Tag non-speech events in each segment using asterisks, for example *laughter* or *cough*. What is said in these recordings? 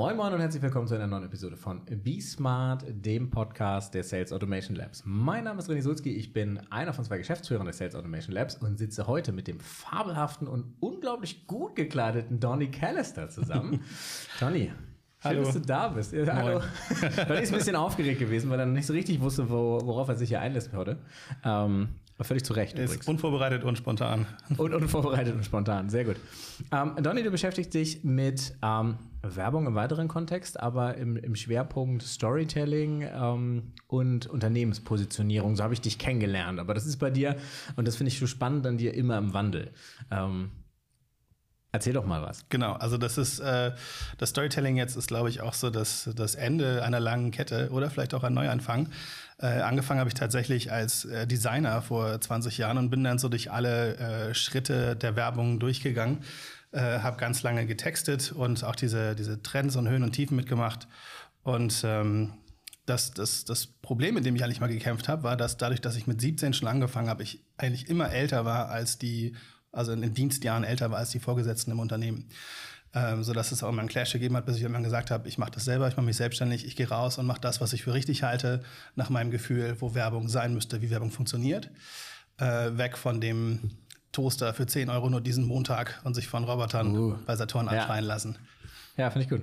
Moin Moin und herzlich willkommen zu einer neuen Episode von Be Smart, dem Podcast der Sales Automation Labs. Mein Name ist René Sulzki, ich bin einer von zwei Geschäftsführern der Sales Automation Labs und sitze heute mit dem fabelhaften und unglaublich gut gekleideten Donny Callister zusammen. *laughs* Donny, Schön, hallo. dass du da bist. Ja, hallo. *laughs* Donny ist ein bisschen aufgeregt gewesen, weil er nicht so richtig wusste, worauf er sich hier einlässt heute. Ähm, völlig zu Recht. Ist übrigens. unvorbereitet und spontan. Und unvorbereitet und spontan, sehr gut. Ähm, Donny, du beschäftigst dich mit ähm, Werbung im weiteren Kontext, aber im, im Schwerpunkt Storytelling ähm, und Unternehmenspositionierung. So habe ich dich kennengelernt. Aber das ist bei dir, und das finde ich so spannend an dir, immer im Wandel. Ähm, Erzähl doch mal was. Genau, also das ist äh, das Storytelling jetzt ist, glaube ich, auch so das, das Ende einer langen Kette oder vielleicht auch ein Neuanfang. Äh, angefangen habe ich tatsächlich als äh, Designer vor 20 Jahren und bin dann so durch alle äh, Schritte der Werbung durchgegangen. Äh, habe ganz lange getextet und auch diese, diese Trends und Höhen und Tiefen mitgemacht. Und ähm, das, das, das Problem, mit dem ich eigentlich mal gekämpft habe, war, dass dadurch, dass ich mit 17 schon angefangen habe, ich eigentlich immer älter war als die also in den Dienstjahren älter war als die Vorgesetzten im Unternehmen. Ähm, so dass es auch immer einen Clash gegeben hat, bis ich irgendwann gesagt habe, ich mache das selber, ich mache mich selbstständig, ich gehe raus und mache das, was ich für richtig halte, nach meinem Gefühl, wo Werbung sein müsste, wie Werbung funktioniert. Äh, weg von dem Toaster für 10 Euro nur diesen Montag und sich von Robotern uh, bei Saturn ja. anschreien lassen. Ja, finde ich gut.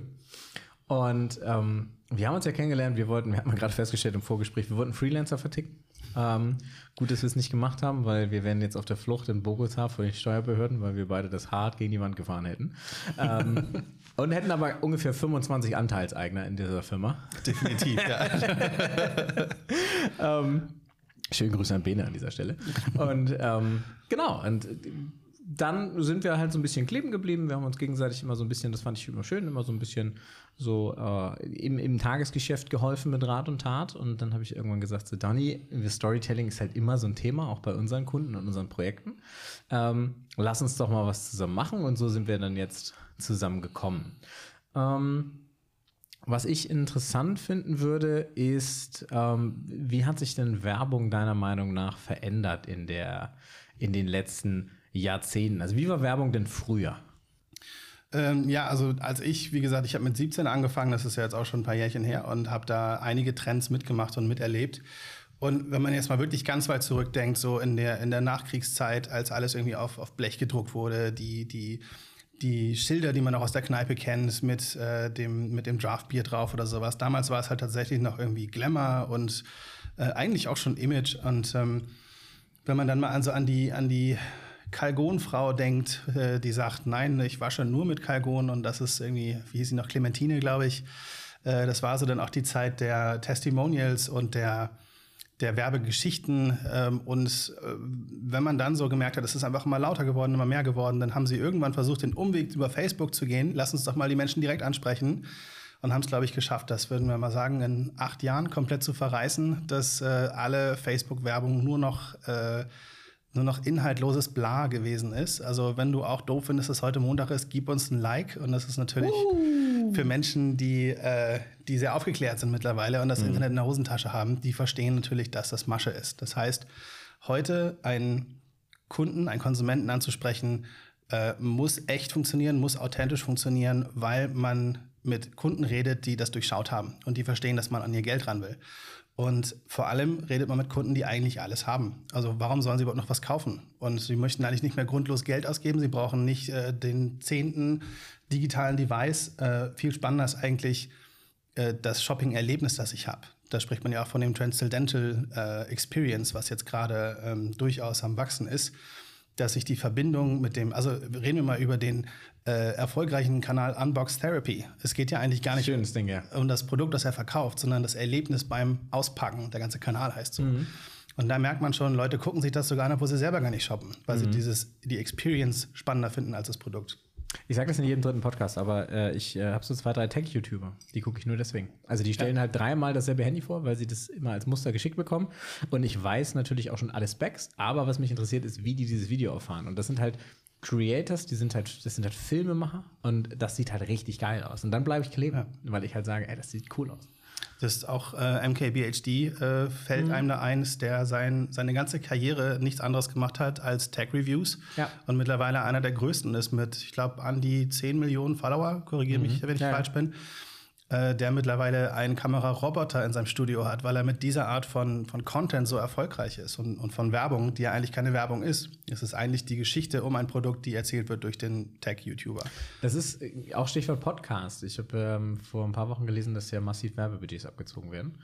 Und ähm, wir haben uns ja kennengelernt, wir wollten, wir haben gerade festgestellt im Vorgespräch, wir wollten Freelancer verticken. Ähm, gut, dass wir es nicht gemacht haben, weil wir wären jetzt auf der Flucht in Bogota vor den Steuerbehörden, weil wir beide das hart gegen die Wand gefahren hätten. Ähm, *laughs* und hätten aber ungefähr 25 Anteilseigner in dieser Firma. Definitiv, ja. *laughs* ähm, schönen Grüße an Bene an dieser Stelle. Und ähm, genau, und dann sind wir halt so ein bisschen kleben geblieben. Wir haben uns gegenseitig immer so ein bisschen, das fand ich immer schön, immer so ein bisschen so äh, im, im Tagesgeschäft geholfen mit Rat und Tat. Und dann habe ich irgendwann gesagt, so Donny, Storytelling ist halt immer so ein Thema, auch bei unseren Kunden und unseren Projekten. Ähm, lass uns doch mal was zusammen machen. Und so sind wir dann jetzt zusammengekommen. Ähm, was ich interessant finden würde, ist, ähm, wie hat sich denn Werbung deiner Meinung nach verändert in der, in den letzten Jahrzehnten? Also wie war Werbung denn früher? Ähm, ja, also als ich, wie gesagt, ich habe mit 17 angefangen, das ist ja jetzt auch schon ein paar Jährchen her und habe da einige Trends mitgemacht und miterlebt. Und wenn man jetzt mal wirklich ganz weit zurückdenkt, so in der, in der Nachkriegszeit, als alles irgendwie auf, auf Blech gedruckt wurde, die, die, die Schilder, die man auch aus der Kneipe kennt, mit, äh, dem, mit dem Draftbier drauf oder sowas. Damals war es halt tatsächlich noch irgendwie Glamour und äh, eigentlich auch schon Image. Und ähm, wenn man dann mal also an die, an die Kalgonfrau denkt, äh, die sagt, nein, ich wasche nur mit Kalgon und das ist irgendwie, wie hieß sie noch, Clementine, glaube ich. Äh, das war so dann auch die Zeit der Testimonials und der, der Werbegeschichten. Ähm, und äh, wenn man dann so gemerkt hat, es ist einfach immer lauter geworden, immer mehr geworden, dann haben sie irgendwann versucht, den Umweg über Facebook zu gehen. Lass uns doch mal die Menschen direkt ansprechen. Und haben es, glaube ich, geschafft, das würden wir mal sagen, in acht Jahren komplett zu verreißen, dass äh, alle Facebook-Werbung nur noch äh, nur noch inhaltloses Bla gewesen ist. Also wenn du auch doof findest, dass heute Montag ist, gib uns ein Like. Und das ist natürlich uh. für Menschen, die, äh, die sehr aufgeklärt sind mittlerweile und das mhm. Internet in der Hosentasche haben, die verstehen natürlich, dass das Masche ist. Das heißt, heute einen Kunden, einen Konsumenten anzusprechen, äh, muss echt funktionieren, muss authentisch funktionieren, weil man mit Kunden redet, die das durchschaut haben und die verstehen, dass man an ihr Geld ran will. Und vor allem redet man mit Kunden, die eigentlich alles haben. Also warum sollen sie überhaupt noch was kaufen? Und sie möchten eigentlich nicht mehr grundlos Geld ausgeben. Sie brauchen nicht äh, den zehnten digitalen Device. Äh, viel spannender ist eigentlich äh, das Shopping-Erlebnis, das ich habe. Da spricht man ja auch von dem Transcendental äh, Experience, was jetzt gerade ähm, durchaus am Wachsen ist dass sich die Verbindung mit dem, also reden wir mal über den äh, erfolgreichen Kanal Unbox Therapy. Es geht ja eigentlich gar nicht Schönes Ding, ja. um das Produkt, das er verkauft, sondern das Erlebnis beim Auspacken. Der ganze Kanal heißt so. Mhm. Und da merkt man schon, Leute gucken sich das sogar an, wo sie selber gar nicht shoppen, weil mhm. sie dieses, die Experience spannender finden als das Produkt. Ich sage das in jedem dritten Podcast, aber äh, ich äh, habe so zwei, drei Tech-YouTuber. Die gucke ich nur deswegen. Also die stellen ja. halt dreimal dasselbe Handy vor, weil sie das immer als Muster geschickt bekommen. Und ich weiß natürlich auch schon alle Specs, aber was mich interessiert ist, wie die dieses Video erfahren. Und das sind halt Creators, die sind halt, das sind halt Filmemacher und das sieht halt richtig geil aus. Und dann bleibe ich kleben, ja. weil ich halt sage, ey, das sieht cool aus. Das ist auch äh, MKBHD äh, fällt mhm. einem da ein, der sein, seine ganze Karriere nichts anderes gemacht hat als Tech-Reviews. Ja. Und mittlerweile einer der größten ist mit, ich glaube, an die 10 Millionen Follower, korrigiere mhm. mich, wenn ich ja, falsch bin äh, der mittlerweile einen Kameraroboter in seinem Studio hat, weil er mit dieser Art von, von Content so erfolgreich ist und, und von Werbung, die ja eigentlich keine Werbung ist. Es ist eigentlich die Geschichte um ein Produkt, die erzählt wird durch den Tech-YouTuber. Das ist äh, auch Stichwort Podcast. Ich habe ähm, vor ein paar Wochen gelesen, dass ja massiv Werbebudgets abgezogen werden.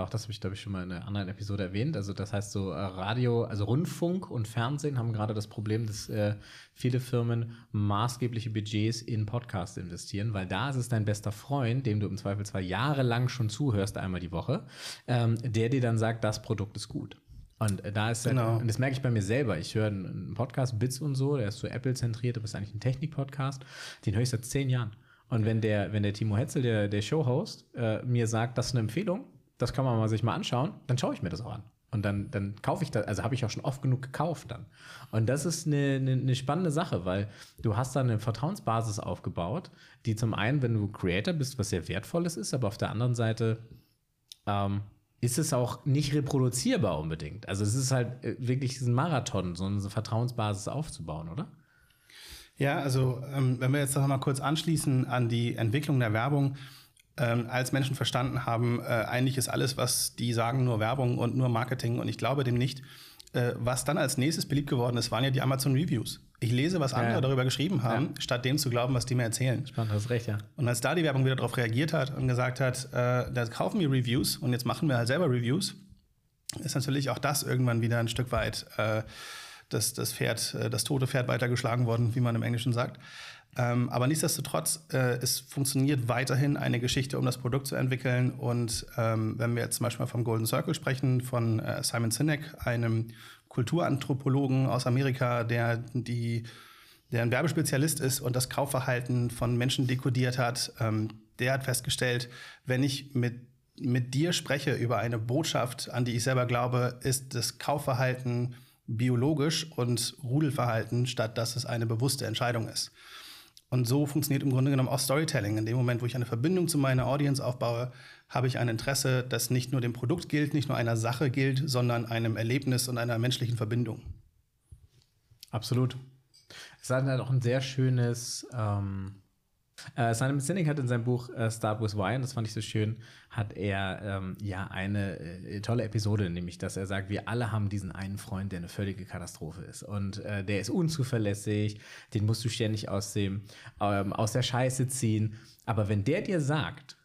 Auch das habe ich, glaube ich, schon mal in einer anderen Episode erwähnt. Also das heißt so äh, Radio, also Rundfunk und Fernsehen haben gerade das Problem, dass äh, viele Firmen maßgebliche Budgets in Podcasts investieren, weil da ist es dein bester Freund, dem du im Zweifelsfall jahrelang schon zuhörst, einmal die Woche, ähm, der dir dann sagt, das Produkt ist gut. Und äh, da ist genau. und das merke ich bei mir selber. Ich höre einen Podcast, Bits und so, der ist so Apple-zentriert, aber ist eigentlich ein Technik-Podcast. Den höre ich seit zehn Jahren. Und wenn der, wenn der Timo Hetzel, der, der Show-Host, äh, mir sagt, das ist eine Empfehlung, das kann man mal sich mal anschauen, dann schaue ich mir das auch an. Und dann, dann kaufe ich das, also habe ich auch schon oft genug gekauft dann. Und das ist eine, eine, eine, spannende Sache, weil du hast da eine Vertrauensbasis aufgebaut, die zum einen, wenn du Creator bist, was sehr wertvolles ist, aber auf der anderen Seite ähm, ist es auch nicht reproduzierbar unbedingt. Also es ist halt äh, wirklich ein Marathon, so eine Vertrauensbasis aufzubauen, oder? Ja, also ähm, wenn wir jetzt noch mal kurz anschließen an die Entwicklung der Werbung, ähm, als Menschen verstanden haben, äh, eigentlich ist alles, was die sagen, nur Werbung und nur Marketing. Und ich glaube dem nicht. Äh, was dann als nächstes beliebt geworden ist, waren ja die Amazon Reviews. Ich lese, was andere ja, ja. darüber geschrieben haben, ja. statt dem zu glauben, was die mir erzählen. Spannend, hast recht, ja. Und als da die Werbung wieder darauf reagiert hat und gesagt hat, äh, da kaufen wir Reviews und jetzt machen wir halt selber Reviews, ist natürlich auch das irgendwann wieder ein Stück weit äh, das, das Pferd, äh, das tote Pferd weitergeschlagen worden, wie man im Englischen sagt. Ähm, aber nichtsdestotrotz, äh, es funktioniert weiterhin eine Geschichte, um das Produkt zu entwickeln. Und ähm, wenn wir jetzt zum Beispiel vom Golden Circle sprechen, von äh, Simon Sinek, einem Kulturanthropologen aus Amerika, der die der ein Werbespezialist ist und das Kaufverhalten von Menschen dekodiert hat, ähm, der hat festgestellt, wenn ich mit, mit dir spreche über eine Botschaft, an die ich selber glaube, ist das Kaufverhalten biologisch und Rudelverhalten, statt dass es eine bewusste Entscheidung ist. Und so funktioniert im Grunde genommen auch Storytelling. In dem Moment, wo ich eine Verbindung zu meiner Audience aufbaue, habe ich ein Interesse, das nicht nur dem Produkt gilt, nicht nur einer Sache gilt, sondern einem Erlebnis und einer menschlichen Verbindung. Absolut. Es hat halt auch ein sehr schönes ähm, äh, Simon Sinek hat in seinem Buch äh, Start with Why, und das fand ich so schön, hat er ähm, ja eine äh, tolle Episode, nämlich, dass er sagt, wir alle haben diesen einen Freund, der eine völlige Katastrophe ist. Und äh, der ist unzuverlässig, den musst du ständig aus, dem, ähm, aus der Scheiße ziehen. Aber wenn der dir sagt,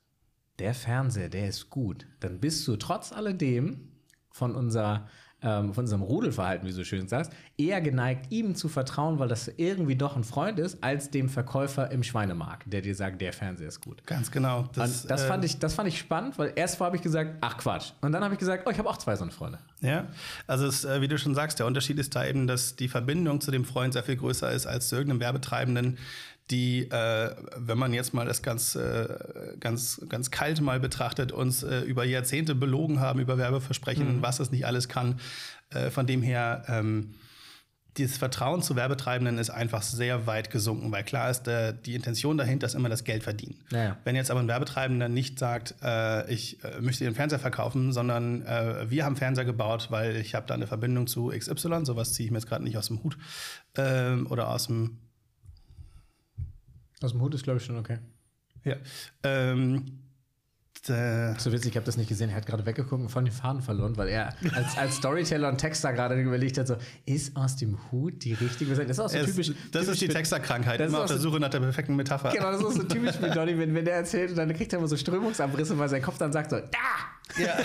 der Fernseher, der ist gut, dann bist du trotz alledem von unserer ähm, von unserem Rudelverhalten, wie du so schön sagst, eher geneigt, ihm zu vertrauen, weil das irgendwie doch ein Freund ist, als dem Verkäufer im Schweinemarkt, der dir sagt, der Fernseher ist gut. Ganz genau. Das, das, äh, fand, ich, das fand ich spannend, weil erst habe ich gesagt, ach Quatsch. Und dann habe ich gesagt, oh, ich habe auch zwei so eine Freunde. Ja, also es, äh, wie du schon sagst, der Unterschied ist da eben, dass die Verbindung zu dem Freund sehr viel größer ist als zu irgendeinem Werbetreibenden, die, äh, wenn man jetzt mal das ganz, äh, ganz, ganz kalt mal betrachtet, uns äh, über Jahrzehnte belogen haben, über Werbeversprechen, mhm. was es nicht alles kann. Äh, von dem her, ähm, dieses Vertrauen zu Werbetreibenden ist einfach sehr weit gesunken, weil klar ist, der, die Intention dahinter ist immer das Geld verdienen. Ja. Wenn jetzt aber ein Werbetreibender nicht sagt, äh, ich äh, möchte den Fernseher verkaufen, sondern äh, wir haben Fernseher gebaut, weil ich habe da eine Verbindung zu XY, sowas ziehe ich mir jetzt gerade nicht aus dem Hut ähm, oder aus dem aus dem Hut ist, glaube ich, schon okay. Ja. Ähm, so witzig, ich habe das nicht gesehen. Er hat gerade weggeguckt und von den Faden verloren, weil er als, als Storyteller und Texter gerade überlegt hat: so, ist aus dem Hut die richtige Das ist auch so typisch. Das typisch ist die Texterkrankheit, immer auf der Suche nach der perfekten Metapher. Genau, das ist so typisch mit *laughs* Donny, wenn, wenn der erzählt und dann kriegt er immer so Strömungsabrisse, weil sein Kopf dann sagt: so, da! Ja.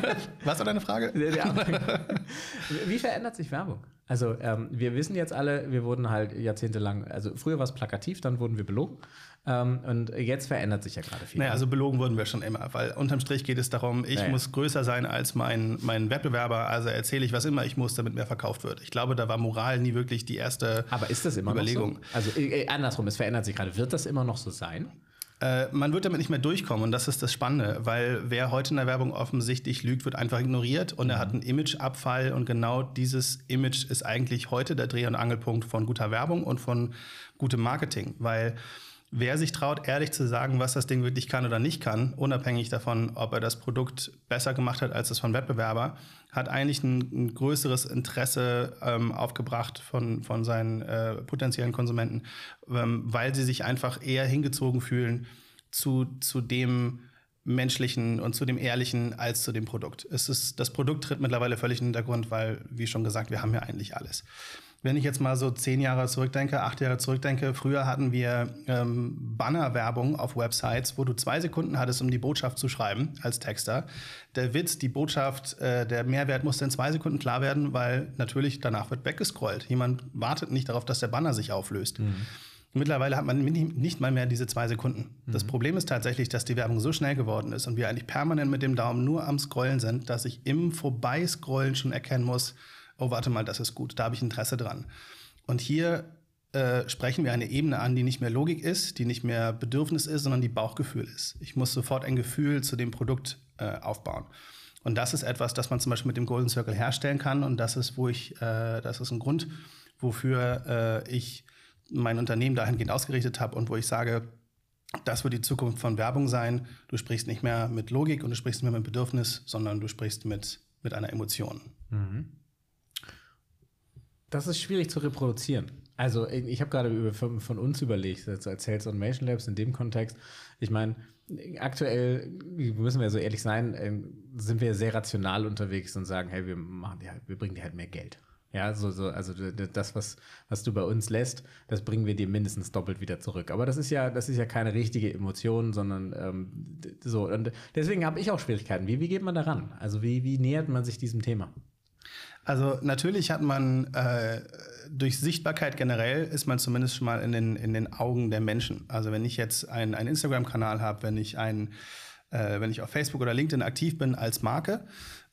*laughs* Was war deine Frage? *laughs* Wie verändert sich Werbung? Also, ähm, wir wissen jetzt alle, wir wurden halt jahrzehntelang, also früher war es plakativ, dann wurden wir belogen. Ähm, und jetzt verändert sich ja gerade viel. Naja, also belogen wurden wir schon immer, weil unterm Strich geht es darum, ich naja. muss größer sein als mein, mein Wettbewerber, also erzähle ich, was immer ich muss, damit mehr verkauft wird. Ich glaube, da war Moral nie wirklich die erste Aber ist das immer Überlegung. Noch so? Also äh, andersrum, es verändert sich gerade. Wird das immer noch so sein? Äh, man wird damit nicht mehr durchkommen und das ist das Spannende, weil wer heute in der Werbung offensichtlich lügt, wird einfach ignoriert und er hat einen Imageabfall und genau dieses Image ist eigentlich heute der Dreh- und Angelpunkt von guter Werbung und von gutem Marketing, weil wer sich traut, ehrlich zu sagen, was das Ding wirklich kann oder nicht kann, unabhängig davon, ob er das Produkt besser gemacht hat als das von Wettbewerber, hat eigentlich ein, ein größeres Interesse ähm, aufgebracht von, von seinen äh, potenziellen Konsumenten, ähm, weil sie sich einfach eher hingezogen fühlen zu, zu dem menschlichen und zu dem ehrlichen als zu dem Produkt. Es ist, das Produkt tritt mittlerweile völlig in den Hintergrund, weil, wie schon gesagt, wir haben ja eigentlich alles. Wenn ich jetzt mal so zehn Jahre zurückdenke, acht Jahre zurückdenke, früher hatten wir ähm, Bannerwerbung auf Websites, wo du zwei Sekunden hattest, um die Botschaft zu schreiben als Texter. Der Witz, die Botschaft, äh, der Mehrwert musste in zwei Sekunden klar werden, weil natürlich danach wird weggescrollt. Jemand wartet nicht darauf, dass der Banner sich auflöst. Mhm. Mittlerweile hat man nicht mal mehr diese zwei Sekunden. Mhm. Das Problem ist tatsächlich, dass die Werbung so schnell geworden ist und wir eigentlich permanent mit dem Daumen nur am Scrollen sind, dass ich im Vorbeiscrollen schon erkennen muss, oh, warte mal, das ist gut, da habe ich Interesse dran. Und hier äh, sprechen wir eine Ebene an, die nicht mehr Logik ist, die nicht mehr Bedürfnis ist, sondern die Bauchgefühl ist. Ich muss sofort ein Gefühl zu dem Produkt äh, aufbauen. Und das ist etwas, das man zum Beispiel mit dem Golden Circle herstellen kann. Und das ist, wo ich, äh, das ist ein Grund, wofür äh, ich mein Unternehmen dahingehend ausgerichtet habe und wo ich sage, das wird die Zukunft von Werbung sein. Du sprichst nicht mehr mit Logik und du sprichst nicht mehr mit Bedürfnis, sondern du sprichst mit, mit einer Emotion. Mhm. Das ist schwierig zu reproduzieren. Also ich habe gerade von, von, uns überlegt, also als Sales Automation Labs in dem Kontext. Ich meine, aktuell müssen wir so ehrlich sein, ähm, sind wir sehr rational unterwegs und sagen, hey, wir machen die halt, wir bringen dir halt mehr Geld. Ja, so, so, also das, was, was du bei uns lässt, das bringen wir dir mindestens doppelt wieder zurück. Aber das ist ja, das ist ja keine richtige Emotion, sondern ähm, so. Und deswegen habe ich auch Schwierigkeiten. Wie, wie geht man daran? Also wie, wie nähert man sich diesem Thema? Also natürlich hat man äh, durch Sichtbarkeit generell ist man zumindest schon mal in den, in den Augen der Menschen. Also wenn ich jetzt einen, Instagram-Kanal habe, wenn ich ein, äh, wenn ich auf Facebook oder LinkedIn aktiv bin als Marke,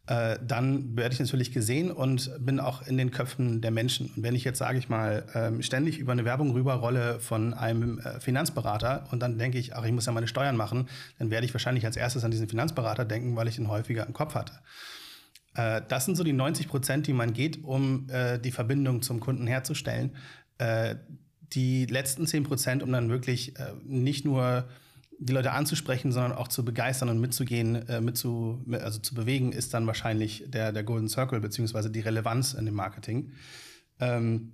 äh, dann werde ich natürlich gesehen und bin auch in den Köpfen der Menschen. Und wenn ich jetzt, sage ich mal, ähm, ständig über eine Werbung rüberrolle von einem äh, Finanzberater und dann denke ich, ach, ich muss ja meine Steuern machen, dann werde ich wahrscheinlich als erstes an diesen Finanzberater denken, weil ich ihn häufiger im Kopf hatte. Äh, das sind so die 90 Prozent, die man geht, um äh, die Verbindung zum Kunden herzustellen. Äh, die letzten 10 Prozent, um dann wirklich äh, nicht nur die Leute anzusprechen, sondern auch zu begeistern und mitzugehen, äh, mitzu, also zu bewegen, ist dann wahrscheinlich der, der Golden Circle beziehungsweise die Relevanz in dem Marketing. Ähm,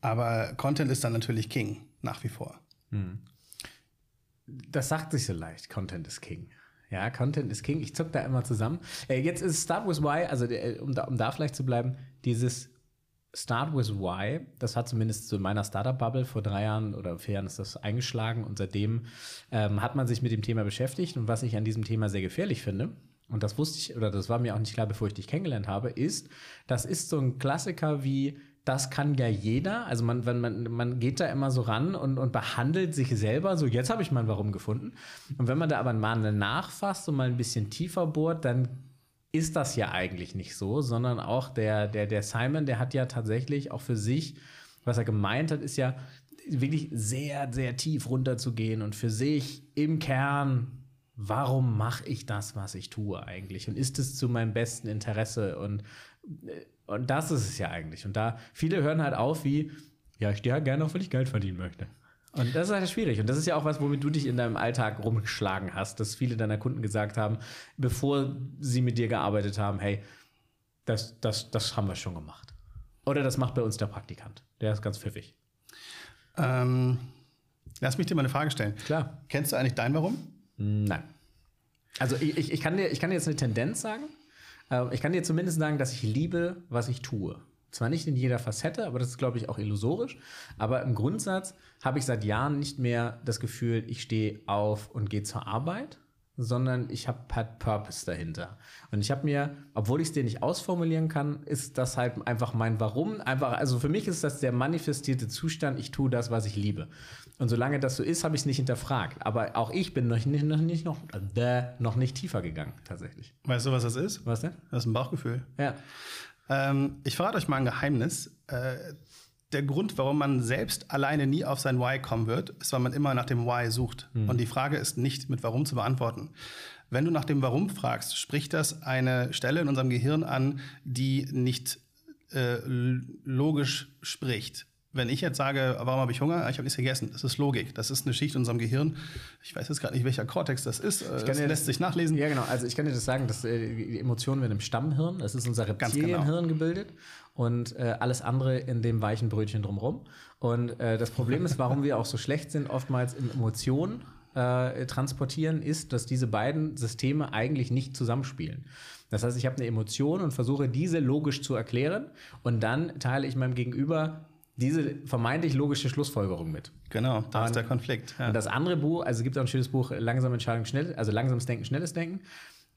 aber Content ist dann natürlich King, nach wie vor. Hm. Das sagt sich so leicht, Content ist King. Ja, Content ist King. Ich zuck da immer zusammen. Äh, jetzt ist Start with Why, also äh, um da, um da vielleicht zu bleiben, dieses Start with Why, das hat zumindest zu so meiner Startup-Bubble vor drei Jahren oder vier Jahren ist das eingeschlagen und seitdem ähm, hat man sich mit dem Thema beschäftigt und was ich an diesem Thema sehr gefährlich finde, und das wusste ich, oder das war mir auch nicht klar, bevor ich dich kennengelernt habe, ist, das ist so ein Klassiker wie das kann ja jeder. Also man, wenn man, man geht da immer so ran und, und behandelt sich selber. So, jetzt habe ich mein Warum gefunden. Und wenn man da aber mal nachfasst und mal ein bisschen tiefer bohrt, dann ist das ja eigentlich nicht so, sondern auch der, der, der Simon, der hat ja tatsächlich auch für sich, was er gemeint hat, ist ja wirklich sehr, sehr tief runterzugehen und für sich im Kern warum mache ich das, was ich tue eigentlich? Und ist es zu meinem besten Interesse? Und äh, und das ist es ja eigentlich. Und da viele hören halt auf wie, ja, ich stehe halt gerne auf, weil ich Geld verdienen möchte. Und das ist halt schwierig. Und das ist ja auch was, womit du dich in deinem Alltag rumgeschlagen hast, dass viele deiner Kunden gesagt haben, bevor sie mit dir gearbeitet haben, hey, das, das, das haben wir schon gemacht. Oder das macht bei uns der Praktikant. Der ist ganz pfiffig. Ähm, lass mich dir mal eine Frage stellen. Klar. Kennst du eigentlich dein Warum? Nein. Also ich, ich, ich, kann, dir, ich kann dir jetzt eine Tendenz sagen. Ähm, ich kann dir zumindest sagen, dass ich liebe, was ich tue. Zwar nicht in jeder Facette, aber das ist, glaube ich, auch illusorisch. Aber im Grundsatz habe ich seit Jahren nicht mehr das Gefühl, ich stehe auf und gehe zur Arbeit, sondern ich habe halt Purpose dahinter. Und ich habe mir, obwohl ich es dir nicht ausformulieren kann, ist das halt einfach mein Warum. Einfach, also für mich ist das der manifestierte Zustand, ich tue das, was ich liebe. Und solange das so ist, habe ich es nicht hinterfragt. Aber auch ich bin noch nicht, noch nicht, noch, äh, noch nicht tiefer gegangen, tatsächlich. Weißt du, was das ist? Was denn? Das ist ein Bauchgefühl. Ja. Ähm, ich verrate euch mal ein Geheimnis. Äh, der Grund, warum man selbst alleine nie auf sein Why kommen wird, ist, weil man immer nach dem Why sucht. Mhm. Und die Frage ist nicht mit Warum zu beantworten. Wenn du nach dem Warum fragst, spricht das eine Stelle in unserem Gehirn an, die nicht äh, logisch spricht. Wenn ich jetzt sage, warum habe ich Hunger? Ich habe nichts gegessen. Das ist Logik. Das ist eine Schicht in unserem Gehirn. Ich weiß jetzt gerade nicht, welcher Kortex das ist. Das lässt das, sich nachlesen. Ja, genau. Also ich kann dir das sagen, dass äh, die Emotionen werden im Stammhirn, das ist unser Reptilienhirn genau. gebildet und äh, alles andere in dem weichen Brötchen drumherum. Und äh, das Problem ist, warum wir auch so schlecht sind, oftmals in Emotionen äh, transportieren, ist, dass diese beiden Systeme eigentlich nicht zusammenspielen. Das heißt, ich habe eine Emotion und versuche diese logisch zu erklären und dann teile ich meinem Gegenüber diese vermeintlich logische Schlussfolgerung mit. Genau, da ist der Konflikt. Ja. Und das andere Buch, also es gibt auch ein schönes Buch, Langsame Entscheidung, schnell, also langsames Denken, schnelles Denken.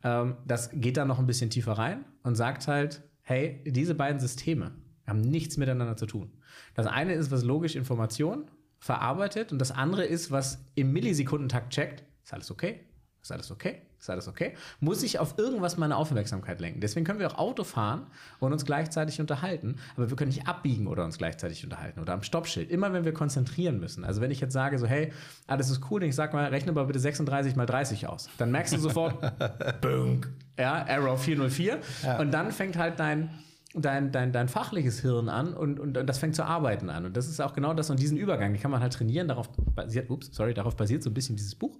Ähm, das geht dann noch ein bisschen tiefer rein und sagt halt, hey, diese beiden Systeme haben nichts miteinander zu tun. Das eine ist, was logisch Information verarbeitet und das andere ist, was im Millisekundentakt checkt, ist alles okay? Ist alles okay? Ist alles okay? Muss ich auf irgendwas meine Aufmerksamkeit lenken? Deswegen können wir auch Auto fahren und uns gleichzeitig unterhalten, aber wir können nicht abbiegen oder uns gleichzeitig unterhalten oder am Stoppschild. Immer wenn wir konzentrieren müssen. Also wenn ich jetzt sage so, hey, alles ist cool, ich sag mal, rechne mal bitte 36 mal 30 aus. Dann merkst du sofort, *laughs* Bunk. Ja, Error 404. Ja. Und dann fängt halt dein dein, dein, dein fachliches Hirn an und, und, und das fängt zu arbeiten an. Und das ist auch genau das und diesen Übergang, den kann man halt trainieren. Darauf basiert, ups, sorry, darauf basiert so ein bisschen dieses Buch.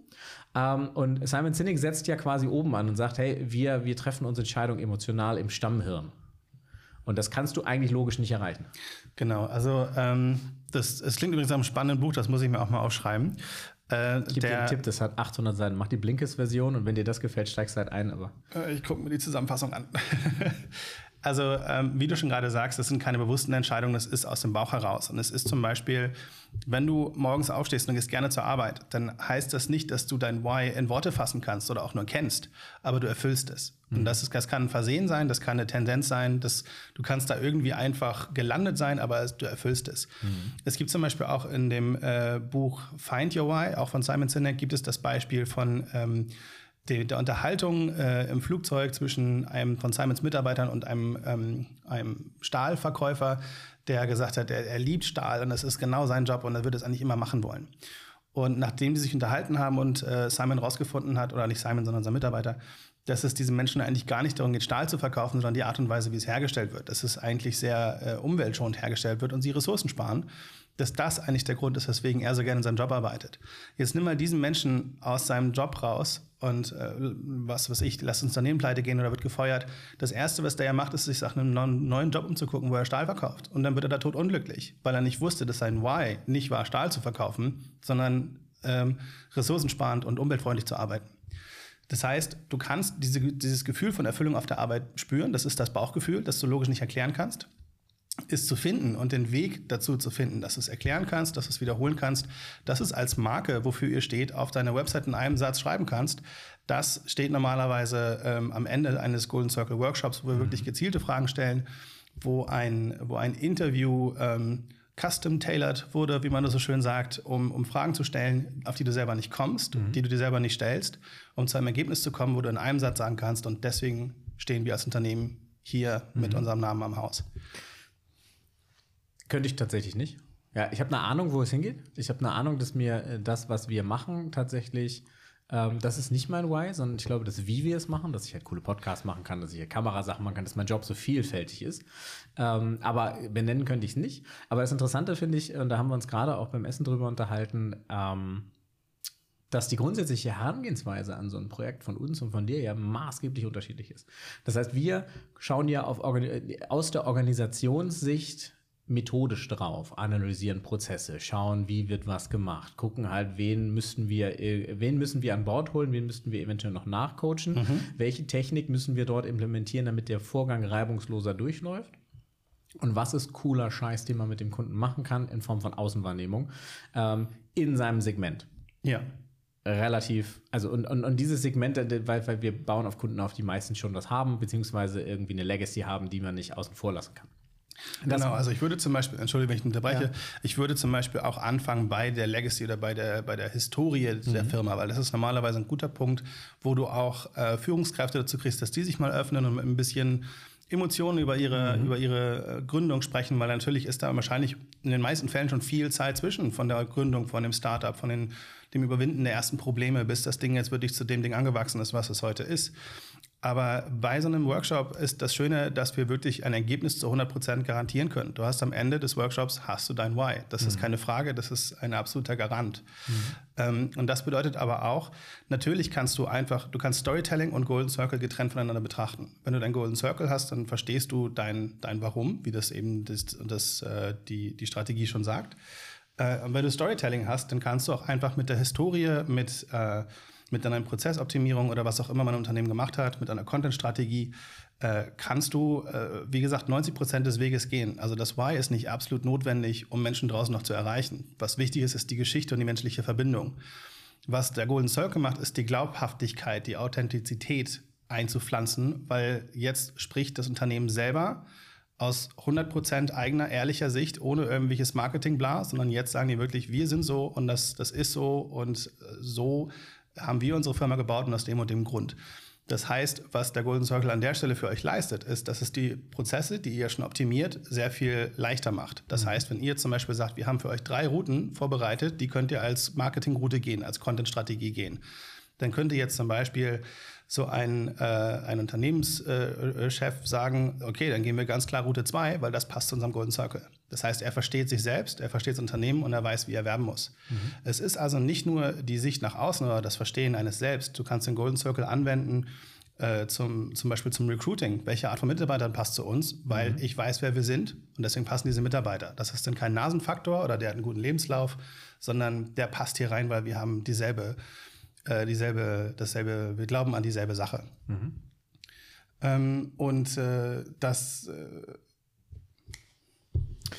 Ähm, und Simon Sinek setzt ja quasi oben an und sagt, hey, wir, wir treffen unsere Entscheidung emotional im Stammhirn. Und das kannst du eigentlich logisch nicht erreichen. Genau, also ähm, das, es klingt übrigens einem spannenden Buch, das muss ich mir auch mal aufschreiben. Äh, ich gebe dir einen Tipp, das hat 800 Seiten. Mach die Blinkist-Version und wenn dir das gefällt, steigst du halt ein. Aber äh, ich gucke mir die Zusammenfassung an. *laughs* Also, ähm, wie du schon gerade sagst, das sind keine bewussten Entscheidungen, das ist aus dem Bauch heraus. Und es ist zum Beispiel, wenn du morgens aufstehst und gehst gerne zur Arbeit, dann heißt das nicht, dass du dein Why in Worte fassen kannst oder auch nur kennst, aber du erfüllst es. Mhm. Und das, ist, das kann ein Versehen sein, das kann eine Tendenz sein, dass du kannst da irgendwie einfach gelandet sein, aber du erfüllst es. Mhm. Es gibt zum Beispiel auch in dem äh, Buch Find Your Why, auch von Simon Sinek, gibt es das Beispiel von ähm, die, der Unterhaltung äh, im Flugzeug zwischen einem von Simons Mitarbeitern und einem, ähm, einem Stahlverkäufer, der gesagt hat, er, er liebt Stahl und das ist genau sein Job und er würde es eigentlich immer machen wollen. Und nachdem die sich unterhalten haben und äh, Simon rausgefunden hat, oder nicht Simon, sondern sein Mitarbeiter, dass es diesen Menschen eigentlich gar nicht darum geht, Stahl zu verkaufen, sondern die Art und Weise, wie es hergestellt wird. Dass es eigentlich sehr äh, umweltschonend hergestellt wird und sie Ressourcen sparen dass das eigentlich der Grund ist, weswegen er so gerne in seinem Job arbeitet. Jetzt nimm mal diesen Menschen aus seinem Job raus und äh, was weiß ich, lasst uns Unternehmen pleite gehen oder wird gefeuert. Das Erste, was der ja macht, ist, sich nach einem neuen Job umzugucken, wo er Stahl verkauft. Und dann wird er da tot unglücklich, weil er nicht wusste, dass sein Why nicht war, Stahl zu verkaufen, sondern ähm, ressourcensparend und umweltfreundlich zu arbeiten. Das heißt, du kannst diese, dieses Gefühl von Erfüllung auf der Arbeit spüren. Das ist das Bauchgefühl, das du logisch nicht erklären kannst ist zu finden und den Weg dazu zu finden, dass du es erklären kannst, dass du es wiederholen kannst, dass es als Marke, wofür ihr steht, auf deiner Website in einem Satz schreiben kannst. Das steht normalerweise ähm, am Ende eines Golden Circle Workshops, wo wir mhm. wirklich gezielte Fragen stellen, wo ein, wo ein Interview ähm, custom-tailored wurde, wie man das so schön sagt, um, um Fragen zu stellen, auf die du selber nicht kommst, mhm. die du dir selber nicht stellst, um zu einem Ergebnis zu kommen, wo du in einem Satz sagen kannst und deswegen stehen wir als Unternehmen hier mhm. mit unserem Namen am Haus. Könnte ich tatsächlich nicht. Ja, ich habe eine Ahnung, wo es hingeht. Ich habe eine Ahnung, dass mir äh, das, was wir machen, tatsächlich, ähm, das ist nicht mein Why, sondern ich glaube, dass wie wir es machen, dass ich halt coole Podcasts machen kann, dass ich halt Kamerasachen machen kann, dass mein Job so vielfältig ist. Ähm, aber benennen könnte ich es nicht. Aber das Interessante finde ich, und da haben wir uns gerade auch beim Essen drüber unterhalten, ähm, dass die grundsätzliche Herangehensweise an so ein Projekt von uns und von dir ja maßgeblich unterschiedlich ist. Das heißt, wir schauen ja auf, aus der Organisationssicht methodisch drauf, analysieren Prozesse, schauen, wie wird was gemacht, gucken halt, wen müssen wir, äh, wen müssen wir an Bord holen, wen müssten wir eventuell noch nachcoachen, mhm. welche Technik müssen wir dort implementieren, damit der Vorgang reibungsloser durchläuft. Und was ist cooler Scheiß, den man mit dem Kunden machen kann in Form von Außenwahrnehmung ähm, in seinem Segment? Ja. Relativ, also und, und, und dieses Segment, äh, weil, weil wir bauen auf Kunden auf, die meisten schon das haben, beziehungsweise irgendwie eine Legacy haben, die man nicht außen vor lassen kann. Genau, also ich würde zum Beispiel, entschuldige, wenn ich unterbreche, ja. ich würde zum Beispiel auch anfangen bei der Legacy oder bei der, bei der Historie mhm. der Firma, weil das ist normalerweise ein guter Punkt, wo du auch äh, Führungskräfte dazu kriegst, dass die sich mal öffnen und ein bisschen Emotionen über ihre, mhm. über ihre äh, Gründung sprechen, weil natürlich ist da wahrscheinlich in den meisten Fällen schon viel Zeit zwischen von der Gründung, von dem Startup, von den, dem Überwinden der ersten Probleme, bis das Ding jetzt wirklich zu dem Ding angewachsen ist, was es heute ist. Aber bei so einem Workshop ist das Schöne, dass wir wirklich ein Ergebnis zu 100% garantieren können. Du hast am Ende des Workshops hast du dein Why. Das mhm. ist keine Frage, das ist ein absoluter Garant. Mhm. Ähm, und das bedeutet aber auch, natürlich kannst du einfach, du kannst Storytelling und Golden Circle getrennt voneinander betrachten. Wenn du dein Golden Circle hast, dann verstehst du dein, dein Warum, wie das eben das, das, äh, die, die Strategie schon sagt. Äh, und wenn du Storytelling hast, dann kannst du auch einfach mit der Historie, mit äh, mit deiner Prozessoptimierung oder was auch immer mein Unternehmen gemacht hat, mit einer Content-Strategie, äh, kannst du, äh, wie gesagt, 90 Prozent des Weges gehen. Also das Why ist nicht absolut notwendig, um Menschen draußen noch zu erreichen. Was wichtig ist, ist die Geschichte und die menschliche Verbindung. Was der Golden Circle macht, ist die Glaubhaftigkeit, die Authentizität einzupflanzen, weil jetzt spricht das Unternehmen selber aus 100% eigener, ehrlicher Sicht, ohne irgendwelches Marketing-Bla, sondern jetzt sagen die wirklich, wir sind so und das, das ist so und äh, so haben wir unsere Firma gebaut und aus dem und dem Grund. Das heißt, was der Golden Circle an der Stelle für euch leistet, ist, dass es die Prozesse, die ihr schon optimiert, sehr viel leichter macht. Das mhm. heißt, wenn ihr zum Beispiel sagt, wir haben für euch drei Routen vorbereitet, die könnt ihr als Marketingroute gehen, als Content-Strategie gehen, dann könnt ihr jetzt zum Beispiel so ein, äh, ein Unternehmenschef äh, sagen, okay, dann gehen wir ganz klar Route 2, weil das passt zu unserem Golden Circle. Das heißt, er versteht sich selbst, er versteht das Unternehmen und er weiß, wie er werben muss. Mhm. Es ist also nicht nur die Sicht nach außen oder das Verstehen eines selbst. Du kannst den Golden Circle anwenden, äh, zum, zum Beispiel zum Recruiting. Welche Art von Mitarbeitern passt zu uns? Weil mhm. ich weiß, wer wir sind und deswegen passen diese Mitarbeiter. Das ist dann kein Nasenfaktor oder der hat einen guten Lebenslauf, sondern der passt hier rein, weil wir haben dieselbe äh, dieselbe, dasselbe, wir glauben an dieselbe Sache. Mhm. Ähm, und äh, das äh,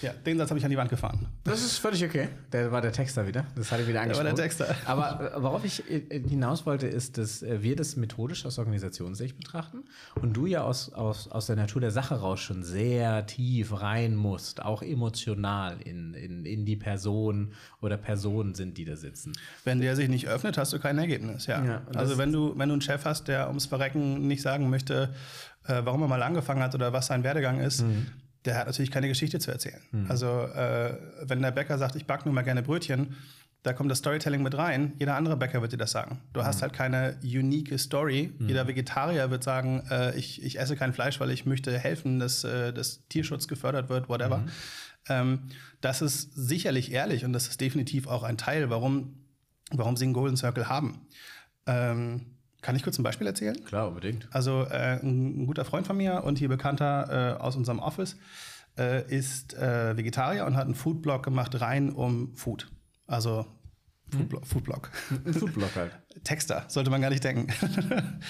ja, den Satz habe ich an die Wand gefahren. Das ist völlig okay. Der war der Texter wieder. Das hatte ich wieder angesprochen. Der war der Texter. Aber äh, worauf ich äh, hinaus wollte, ist, dass äh, wir das methodisch aus Organisationssicht betrachten und du ja aus, aus, aus der Natur der Sache raus schon sehr tief rein musst, auch emotional in, in, in die Person oder Personen sind, die da sitzen. Wenn der sich nicht öffnet, hast du kein Ergebnis, ja. ja also wenn du, wenn du einen Chef hast, der ums Verrecken nicht sagen möchte, äh, warum er mal angefangen hat oder was sein Werdegang ist, mhm der hat natürlich keine Geschichte zu erzählen. Mhm. Also äh, wenn der Bäcker sagt, ich backe nur mal gerne Brötchen, da kommt das Storytelling mit rein. Jeder andere Bäcker wird dir das sagen. Du mhm. hast halt keine unique Story. Mhm. Jeder Vegetarier wird sagen, äh, ich, ich esse kein Fleisch, weil ich möchte helfen, dass, äh, dass Tierschutz gefördert wird, whatever. Mhm. Ähm, das ist sicherlich ehrlich und das ist definitiv auch ein Teil, warum, warum sie einen Golden Circle haben. Ähm, kann ich kurz ein Beispiel erzählen? Klar, unbedingt. Also äh, ein, ein, guter Freund von mir und hier bekannter äh, aus unserem Office äh, ist äh, Vegetarier und hat einen Foodblog gemacht rein um Food. Also Foodblog. Hm? Foodblog. Foodblog halt. *laughs* Texter, sollte man gar nicht denken. *laughs*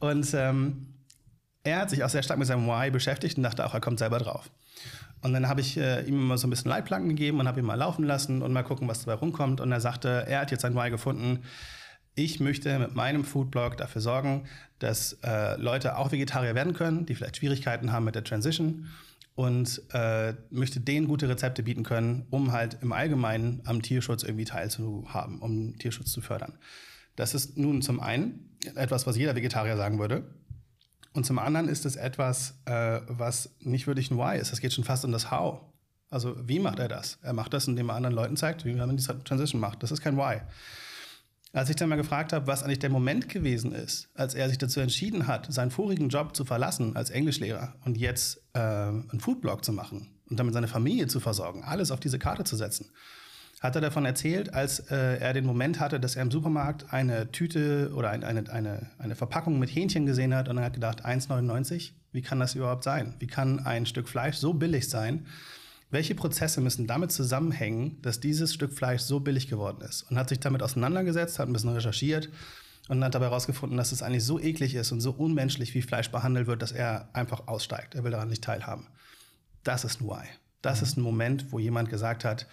und ähm, er hat sich auch sehr stark mit seinem Why beschäftigt und dachte auch, er kommt selber drauf. Und dann habe ich äh, ihm mal so ein bisschen Leitplanken gegeben und habe ihn mal laufen lassen und mal gucken, was dabei rumkommt. Und er sagte, er hat jetzt sein Why gefunden ich möchte mit meinem Foodblog dafür sorgen, dass äh, Leute auch Vegetarier werden können, die vielleicht Schwierigkeiten haben mit der Transition und äh, möchte denen gute Rezepte bieten können, um halt im Allgemeinen am Tierschutz irgendwie teilzuhaben, um Tierschutz zu fördern. Das ist nun zum einen etwas, was jeder Vegetarier sagen würde. Und zum anderen ist es etwas, äh, was nicht wirklich ein Why ist. Es geht schon fast um das How. Also wie macht er das? Er macht das, indem er anderen Leuten zeigt, wie man diese Transition macht. Das ist kein Why. Als ich dann mal gefragt habe, was eigentlich der Moment gewesen ist, als er sich dazu entschieden hat, seinen vorigen Job zu verlassen als Englischlehrer und jetzt äh, einen Foodblog zu machen und damit seine Familie zu versorgen, alles auf diese Karte zu setzen, hat er davon erzählt, als äh, er den Moment hatte, dass er im Supermarkt eine Tüte oder ein, eine, eine, eine Verpackung mit Hähnchen gesehen hat und er hat gedacht, 1,99, wie kann das überhaupt sein? Wie kann ein Stück Fleisch so billig sein? Welche Prozesse müssen damit zusammenhängen, dass dieses Stück Fleisch so billig geworden ist? Und hat sich damit auseinandergesetzt, hat ein bisschen recherchiert und hat dabei herausgefunden, dass es eigentlich so eklig ist und so unmenschlich, wie Fleisch behandelt wird, dass er einfach aussteigt. Er will daran nicht teilhaben. Das ist ein Why. Das mhm. ist ein Moment, wo jemand gesagt hat,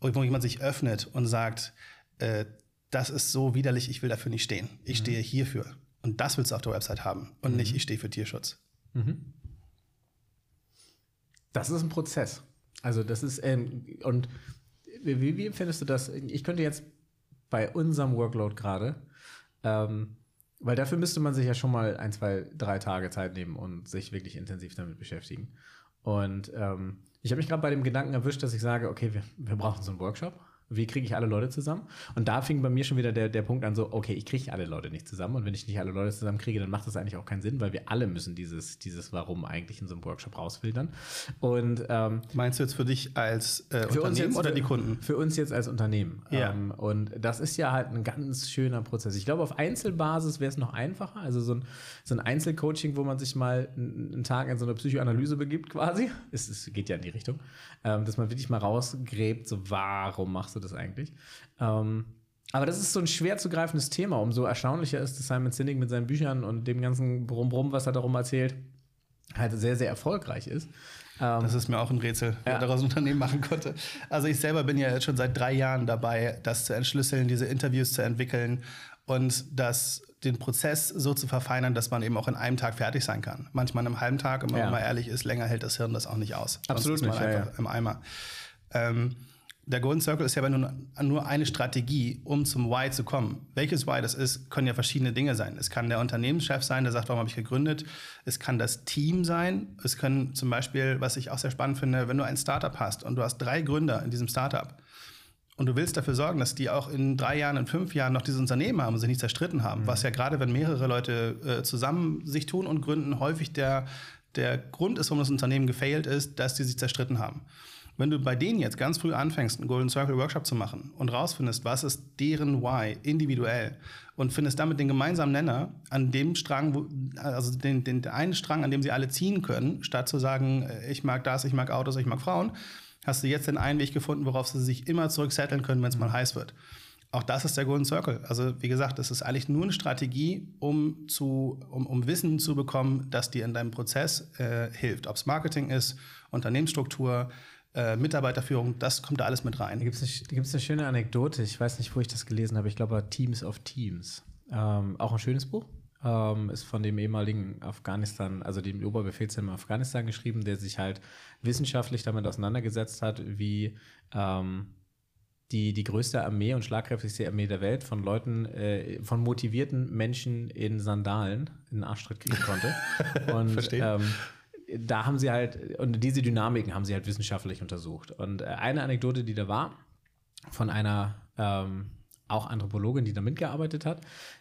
wo jemand sich öffnet und sagt, äh, das ist so widerlich, ich will dafür nicht stehen. Ich mhm. stehe hierfür. Und das willst du auf der Website haben und mhm. nicht, ich stehe für Tierschutz. Mhm. Das ist ein Prozess. Also das ist, ähm, und wie, wie findest du das? Ich könnte jetzt bei unserem Workload gerade, ähm, weil dafür müsste man sich ja schon mal ein, zwei, drei Tage Zeit nehmen und sich wirklich intensiv damit beschäftigen. Und ähm, ich habe mich gerade bei dem Gedanken erwischt, dass ich sage, okay, wir, wir brauchen so einen Workshop. Wie kriege ich alle Leute zusammen? Und da fing bei mir schon wieder der, der Punkt an, so, okay, ich kriege alle Leute nicht zusammen. Und wenn ich nicht alle Leute zusammen kriege, dann macht das eigentlich auch keinen Sinn, weil wir alle müssen dieses, dieses Warum eigentlich in so einem Workshop rausfiltern. Und ähm, meinst du jetzt für dich als äh, für Unternehmen jetzt, oder die Kunden? Für uns jetzt als Unternehmen. Ja. Ähm, und das ist ja halt ein ganz schöner Prozess. Ich glaube, auf Einzelbasis wäre es noch einfacher. Also so ein, so ein Einzelcoaching, wo man sich mal einen, einen Tag in so eine Psychoanalyse begibt, quasi. Es, es geht ja in die Richtung. Ähm, dass man wirklich mal rausgräbt, so warum machst du das eigentlich? Ähm, aber das ist so ein schwer zu greifendes Thema. Umso erstaunlicher ist, dass Simon Sinek mit seinen Büchern und dem ganzen Brumm-Brumm, was er darum erzählt, halt sehr, sehr erfolgreich ist. Ähm, das ist mir auch ein Rätsel, wer ja. daraus ein Unternehmen machen konnte. Also ich selber bin ja jetzt schon seit drei Jahren dabei, das zu entschlüsseln, diese Interviews zu entwickeln und das den Prozess so zu verfeinern, dass man eben auch in einem Tag fertig sein kann. Manchmal in einem halben Tag, und wenn ja. man mal ehrlich ist, länger hält das Hirn das auch nicht aus. Absolut Sonst ist man nicht, einfach ja, im Eimer. Ähm, der Golden Circle ist ja aber nur, nur eine Strategie, um zum Why zu kommen. Welches Why das ist, können ja verschiedene Dinge sein. Es kann der Unternehmenschef sein, der sagt, warum habe ich gegründet. Es kann das Team sein. Es können zum Beispiel, was ich auch sehr spannend finde, wenn du ein Startup hast und du hast drei Gründer in diesem Startup und du willst dafür sorgen, dass die auch in drei Jahren, in fünf Jahren noch dieses Unternehmen haben und sich nicht zerstritten haben. Mhm. Was ja gerade, wenn mehrere Leute äh, zusammen sich tun und gründen, häufig der, der Grund ist, warum das Unternehmen gefailt ist, dass die sich zerstritten haben. Wenn du bei denen jetzt ganz früh anfängst, einen Golden Circle Workshop zu machen und rausfindest, was ist deren Why individuell und findest damit den gemeinsamen Nenner an dem Strang, wo, also den, den, einen Strang, an dem sie alle ziehen können, statt zu sagen, äh, ich mag das, ich mag Autos, ich mag Frauen, hast du jetzt den einen Weg gefunden, worauf sie sich immer zurücksetteln können, wenn es mal heiß wird. Auch das ist der Golden Circle. Also wie gesagt, das ist eigentlich nur eine Strategie, um, zu, um, um Wissen zu bekommen, das dir in deinem Prozess äh, hilft. Ob es Marketing ist, Unternehmensstruktur, äh, Mitarbeiterführung, das kommt da alles mit rein. Da gibt es eine, eine schöne Anekdote, ich weiß nicht, wo ich das gelesen habe, ich glaube Teams of Teams. Ähm, auch ein schönes Buch. Ähm, ist von dem ehemaligen Afghanistan, also dem Oberbefehlshaber Afghanistan geschrieben, der sich halt wissenschaftlich damit auseinandergesetzt hat, wie ähm, die, die größte Armee und schlagkräftigste Armee der Welt von Leuten, äh, von motivierten Menschen in Sandalen in den Arschtritt kriegen konnte. *laughs* und Verstehe. Ähm, da haben sie halt, und diese Dynamiken haben sie halt wissenschaftlich untersucht. Und äh, eine Anekdote, die da war, von einer ähm, auch Anthropologin, die da mitgearbeitet hat,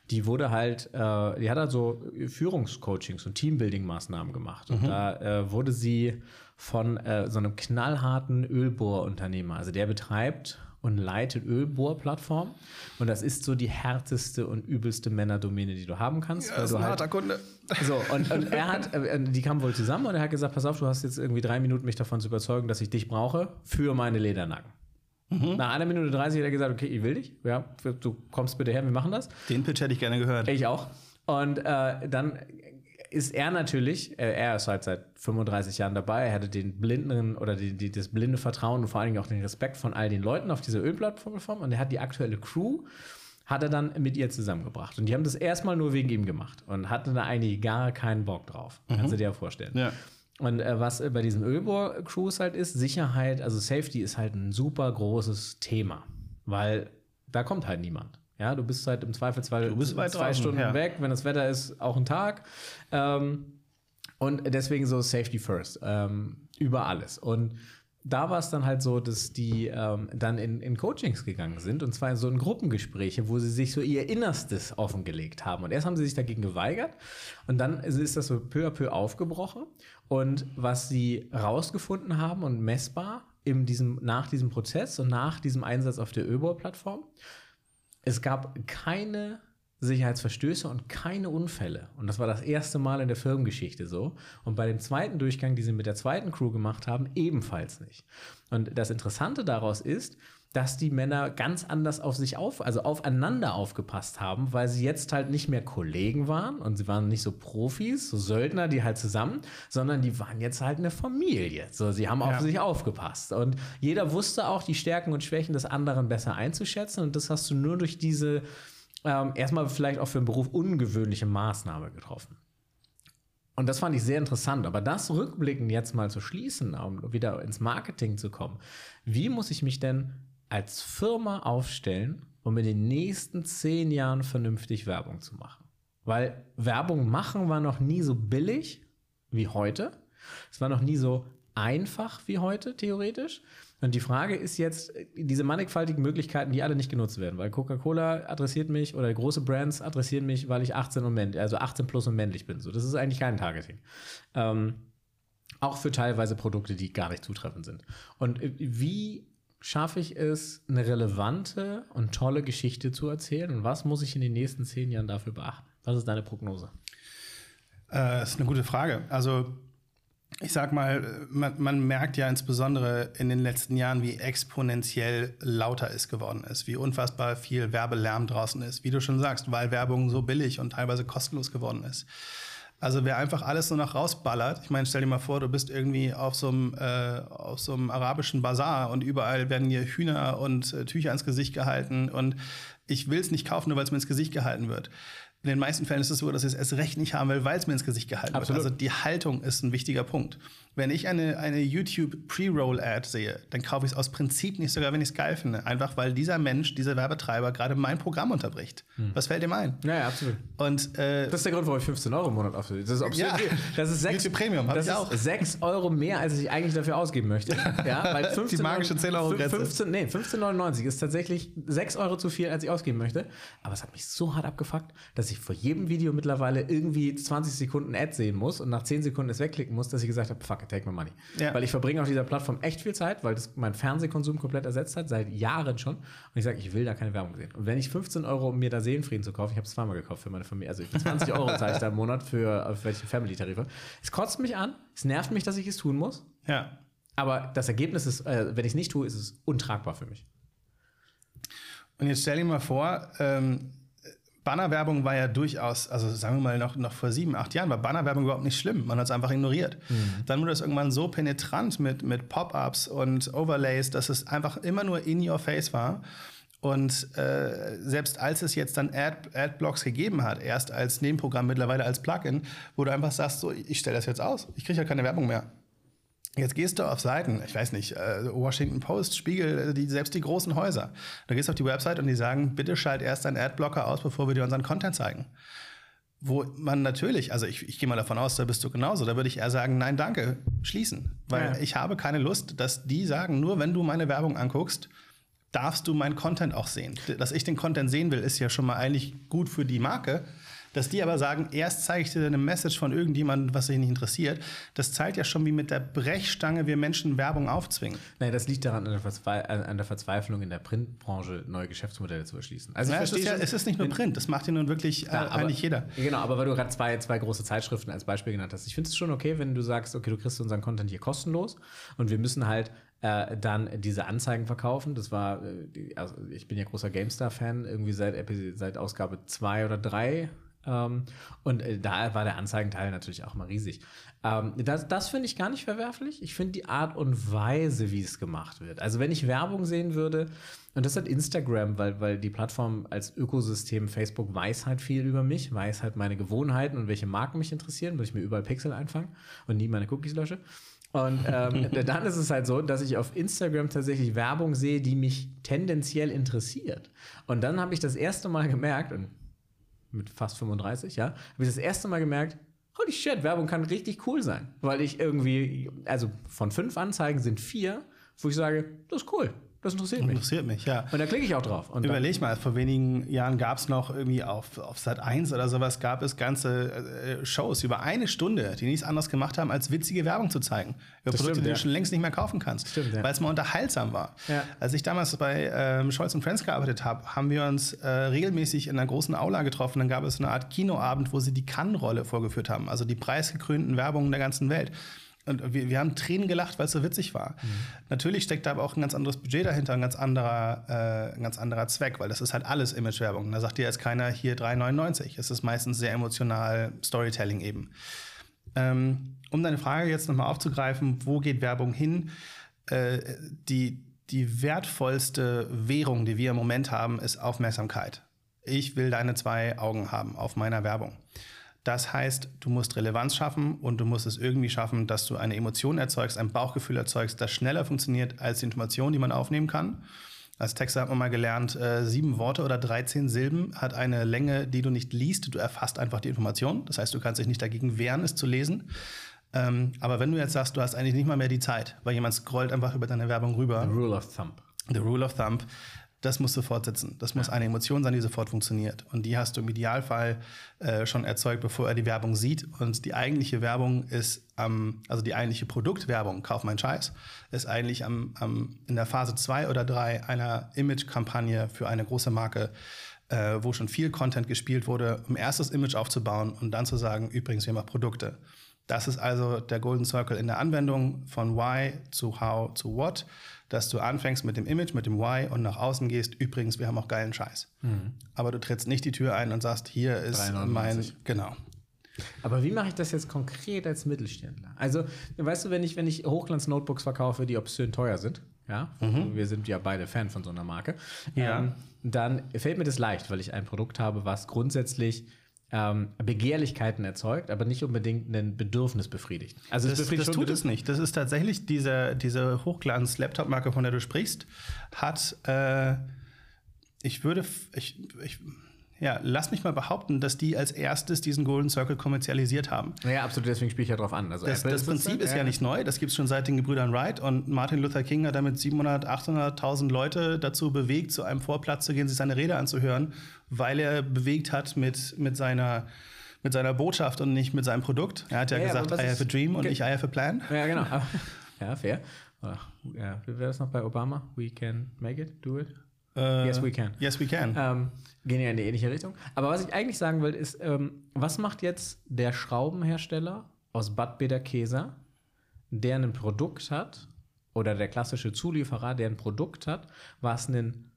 die wurde halt, äh, die hat halt so Führungscoachings und Teambuilding-Maßnahmen gemacht. Und mhm. da äh, wurde sie von äh, so einem knallharten Ölbohrunternehmer, also der betreibt und leitet Ölbohrplattformen. Und das ist so die härteste und übelste Männerdomäne, die du haben kannst. Ja, das ist ein halt, harter Kunde. So, *laughs* und, und er hat, äh, die kamen wohl zusammen und er hat gesagt, pass auf, du hast jetzt irgendwie drei Minuten, mich davon zu überzeugen, dass ich dich brauche für meine Ledernacken. Mhm. Nach einer Minute 30 hat er gesagt, okay, ich will dich. Ja, du kommst bitte her, wir machen das. Den Pitch hätte ich gerne gehört. Ich auch. Und äh, dann ist er natürlich, äh, er ist halt seit 35 Jahren dabei, er hatte den blinden oder die, die, das blinde Vertrauen und vor allen Dingen auch den Respekt von all den Leuten auf dieser Ölplattform und er hat die aktuelle Crew hat er dann mit ihr zusammengebracht. Und die haben das erstmal nur wegen ihm gemacht und hatten da eigentlich gar keinen Bock drauf. Mhm. Kannst du dir ja vorstellen. Ja. Und äh, was bei diesen Ölbohr-Crews halt ist, Sicherheit, also Safety ist halt ein super großes Thema, weil da kommt halt niemand. Ja, du bist halt im Zweifelsfall du bist zwei draußen, Stunden ja. weg, wenn das Wetter ist, auch ein Tag. Ähm, und deswegen so Safety First ähm, über alles. Und da war es dann halt so, dass die ähm, dann in, in Coachings gegangen sind und zwar so in Gruppengespräche, wo sie sich so ihr Innerstes offengelegt haben. Und erst haben sie sich dagegen geweigert und dann ist das so peu à peu aufgebrochen. Und was sie rausgefunden haben und messbar in diesem, nach diesem Prozess und nach diesem Einsatz auf der Ölbohr-Plattform, es gab keine Sicherheitsverstöße und keine Unfälle. Und das war das erste Mal in der Firmengeschichte so. Und bei dem zweiten Durchgang, die sie mit der zweiten Crew gemacht haben, ebenfalls nicht. Und das Interessante daraus ist, dass die Männer ganz anders auf sich auf, also aufeinander aufgepasst haben, weil sie jetzt halt nicht mehr Kollegen waren und sie waren nicht so Profis, so Söldner, die halt zusammen, sondern die waren jetzt halt eine Familie. So, sie haben auf ja. sich aufgepasst und jeder wusste auch die Stärken und Schwächen des anderen besser einzuschätzen und das hast du nur durch diese ähm, erstmal vielleicht auch für den Beruf ungewöhnliche Maßnahme getroffen. Und das fand ich sehr interessant. Aber das rückblickend jetzt mal zu schließen, um wieder ins Marketing zu kommen. Wie muss ich mich denn als Firma aufstellen, um in den nächsten zehn Jahren vernünftig Werbung zu machen? Weil Werbung machen war noch nie so billig wie heute. Es war noch nie so einfach wie heute, theoretisch. Und die Frage ist jetzt, diese mannigfaltigen Möglichkeiten, die alle nicht genutzt werden, weil Coca-Cola adressiert mich oder große Brands adressieren mich, weil ich 18 und männlich, also 18 plus und männlich bin. So, das ist eigentlich kein Targeting. Ähm, auch für teilweise Produkte, die gar nicht zutreffend sind. Und äh, wie schaffe ich es, eine relevante und tolle Geschichte zu erzählen? Und was muss ich in den nächsten zehn Jahren dafür beachten? Was ist deine Prognose? Äh, das ist eine gute Frage. Also ich sag mal, man, man, merkt ja insbesondere in den letzten Jahren, wie exponentiell lauter es geworden ist, wie unfassbar viel Werbelärm draußen ist, wie du schon sagst, weil Werbung so billig und teilweise kostenlos geworden ist. Also wer einfach alles nur noch rausballert, ich meine, stell dir mal vor, du bist irgendwie auf so einem, äh, auf so einem arabischen Bazar und überall werden dir Hühner und äh, Tücher ins Gesicht gehalten und ich will es nicht kaufen, nur weil es mir ins Gesicht gehalten wird in den meisten Fällen ist es so, dass ich es erst recht nicht haben will, weil es mir ins Gesicht gehalten Absolut. wird. Also die Haltung ist ein wichtiger Punkt. Wenn ich eine, eine YouTube Pre-Roll-Ad sehe, dann kaufe ich es aus Prinzip nicht, sogar wenn ich es geil finde. Einfach weil dieser Mensch, dieser Werbetreiber gerade mein Programm unterbricht. Hm. Was fällt ihm ein? Ja, ja absolut. Und, äh, das ist der Grund, warum ich 15 Euro im Monat aufhöre. Das ist absolut ja. Das ist 6, YouTube Premium, das ich auch. 6 Euro mehr, als ich eigentlich dafür ausgeben möchte. *laughs* Ja, weil 15, Die magische 10 Euro Grenze. 15, nee, 15,99 ist tatsächlich 6 Euro zu viel, als ich ausgeben möchte. Aber es hat mich so hart abgefuckt, dass ich vor jedem Video mittlerweile irgendwie 20 Sekunden Ad sehen muss und nach 10 Sekunden es wegklicken muss, dass ich gesagt habe, fuck it, take my money. Ja. Weil ich verbringe auf dieser Plattform echt viel Zeit, weil das meinen Fernsehkonsum komplett ersetzt hat, seit Jahren schon. Und ich sage, ich will da keine Werbung sehen. Und wenn ich 15 Euro, um mir da Seelenfrieden zu kaufen, ich habe es zweimal gekauft für meine Familie, also 20 Euro zahle ich da im Monat für auf welche Family-Tarife. Es kotzt mich an, es nervt mich, dass ich es tun muss. Ja. Aber das Ergebnis ist, äh, wenn ich es nicht tue, ist es untragbar für mich. Und jetzt stell dir mal vor, ähm, Bannerwerbung war ja durchaus, also sagen wir mal noch, noch vor sieben, acht Jahren war Bannerwerbung überhaupt nicht schlimm. Man hat es einfach ignoriert. Mhm. Dann wurde es irgendwann so penetrant mit, mit Pop-ups und Overlays, dass es einfach immer nur in your face war. Und äh, selbst als es jetzt dann Ad, Adblocks gegeben hat, erst als Nebenprogramm, mittlerweile als Plugin, wo du einfach sagst, so, ich stelle das jetzt aus, ich kriege ja keine Werbung mehr. Jetzt gehst du auf Seiten, ich weiß nicht, äh, Washington Post, Spiegel, äh, die, selbst die großen Häuser. Da gehst du auf die Website und die sagen, bitte schalt erst deinen Adblocker aus, bevor wir dir unseren Content zeigen. Wo man natürlich, also ich, ich gehe mal davon aus, da bist du genauso, da würde ich eher sagen, nein, danke, schließen. Weil ja. ich habe keine Lust, dass die sagen, nur wenn du meine Werbung anguckst, darfst du meinen Content auch sehen. Dass ich den Content sehen will, ist ja schon mal eigentlich gut für die Marke. Dass die aber sagen, erst zeige ich dir eine Message von irgendjemandem, was dich nicht interessiert, das zeigt ja schon, wie mit der Brechstange wir Menschen Werbung aufzwingen. Nein, das liegt daran, an der, Verzwe an der Verzweiflung in der Printbranche neue Geschäftsmodelle zu erschließen. Also naja, es, ist ja, es ist nicht nur Print, das macht ja nun wirklich ja, äh, aber, eigentlich jeder. Genau, aber weil du gerade zwei, zwei große Zeitschriften als Beispiel genannt hast. Ich finde es schon okay, wenn du sagst, okay, du kriegst unseren Content hier kostenlos und wir müssen halt äh, dann diese Anzeigen verkaufen. Das war, äh, also ich bin ja großer GameStar-Fan, irgendwie seit, seit Ausgabe 2 oder 3 ähm, und äh, da war der Anzeigenteil natürlich auch mal riesig. Ähm, das das finde ich gar nicht verwerflich. Ich finde die Art und Weise, wie es gemacht wird. Also wenn ich Werbung sehen würde, und das hat Instagram, weil, weil die Plattform als Ökosystem Facebook weiß halt viel über mich, weiß halt meine Gewohnheiten und welche Marken mich interessieren, weil ich mir überall Pixel einfange und nie meine Cookies lösche. Und ähm, *laughs* dann ist es halt so, dass ich auf Instagram tatsächlich Werbung sehe, die mich tendenziell interessiert. Und dann habe ich das erste Mal gemerkt, und mit fast 35, ja, habe ich das erste Mal gemerkt, holy shit, Werbung kann richtig cool sein. Weil ich irgendwie, also von fünf Anzeigen sind vier, wo ich sage, das ist cool. Das interessiert mich. Interessiert mich, ja. Und da klicke ich auch drauf. Und Überleg mal, vor wenigen Jahren gab es noch irgendwie auf, auf Sat 1 oder sowas, gab es ganze äh, Shows über eine Stunde, die nichts anderes gemacht haben, als witzige Werbung zu zeigen. Über das Produkte, stimmt, die ja. du schon längst nicht mehr kaufen kannst. Stimmt, ja. Weil es mal unterhaltsam war. Ja. Als ich damals bei ähm, Scholz Friends gearbeitet habe, haben wir uns äh, regelmäßig in einer großen Aula getroffen. Dann gab es eine Art Kinoabend, wo sie die Cannes-Rolle vorgeführt haben, also die preisgekrönten Werbungen der ganzen Welt. Und wir, wir haben Tränen gelacht, weil es so witzig war. Mhm. Natürlich steckt da aber auch ein ganz anderes Budget dahinter, ein ganz anderer, äh, ein ganz anderer Zweck, weil das ist halt alles Imagewerbung. Da sagt dir jetzt keiner hier 3,99. Es ist meistens sehr emotional Storytelling eben. Ähm, um deine Frage jetzt nochmal aufzugreifen, wo geht Werbung hin? Äh, die, die wertvollste Währung, die wir im Moment haben, ist Aufmerksamkeit. Ich will deine zwei Augen haben auf meiner Werbung. Das heißt, du musst Relevanz schaffen und du musst es irgendwie schaffen, dass du eine Emotion erzeugst, ein Bauchgefühl erzeugst, das schneller funktioniert als die Information, die man aufnehmen kann. Als Texter hat man mal gelernt, äh, sieben Worte oder 13 Silben hat eine Länge, die du nicht liest. Du erfasst einfach die Information. Das heißt, du kannst dich nicht dagegen wehren, es zu lesen. Ähm, aber wenn du jetzt sagst, du hast eigentlich nicht mal mehr die Zeit, weil jemand scrollt einfach über deine Werbung rüber. The Rule of Thumb. The Rule of Thumb. Das muss sofort sitzen. Das muss eine Emotion sein, die sofort funktioniert. Und die hast du im Idealfall äh, schon erzeugt, bevor er die Werbung sieht. Und die eigentliche Werbung ist, ähm, also die eigentliche Produktwerbung, kauf meinen Scheiß, ist eigentlich am, am, in der Phase 2 oder 3 einer Image-Kampagne für eine große Marke, äh, wo schon viel Content gespielt wurde, um erstes Image aufzubauen und dann zu sagen, übrigens, wir machen Produkte. Das ist also der Golden Circle in der Anwendung von Why zu How zu What dass du anfängst mit dem Image, mit dem Why und nach außen gehst, übrigens, wir haben auch geilen Scheiß. Mhm. Aber du trittst nicht die Tür ein und sagst, hier ist 399. mein, genau. Aber wie mache ich das jetzt konkret als Mittelständler? Also, weißt du, wenn ich, wenn ich Hochglanz-Notebooks verkaufe, die obszön teuer sind, ja, mhm. wir sind ja beide Fan von so einer Marke, ja. ähm, dann fällt mir das leicht, weil ich ein Produkt habe, was grundsätzlich ähm, Begehrlichkeiten erzeugt, aber nicht unbedingt ein Bedürfnis befriedigt. Also das, das tut es nicht. Das ist tatsächlich diese, diese Hochglanz-Laptop-Marke, von der du sprichst, hat, äh, ich würde, ich, ich ja, lass mich mal behaupten, dass die als erstes diesen Golden Circle kommerzialisiert haben. Ja, absolut, deswegen spiele ich ja drauf an. Also das, das Prinzip ist, ist ja nicht neu, das gibt es schon seit den Gebrüdern Wright und Martin Luther King hat damit 700, 800.000 Leute dazu bewegt, zu einem Vorplatz zu gehen, sich seine Rede anzuhören, weil er bewegt hat mit, mit seiner mit seiner Botschaft und nicht mit seinem Produkt. Er hat ja, ja gesagt, I have a dream und nicht I have a plan. Ja, genau. *laughs* ja, fair. Ja, wie wäre das noch bei Obama? We can make it, do it. Uh, yes, we can. Yes, we can. Ähm, gehen ja in die ähnliche Richtung. Aber was ich eigentlich sagen will, ist, ähm, was macht jetzt der Schraubenhersteller aus Bad Bederkesa, der ein Produkt hat, oder der klassische Zulieferer, der ein Produkt hat, was ein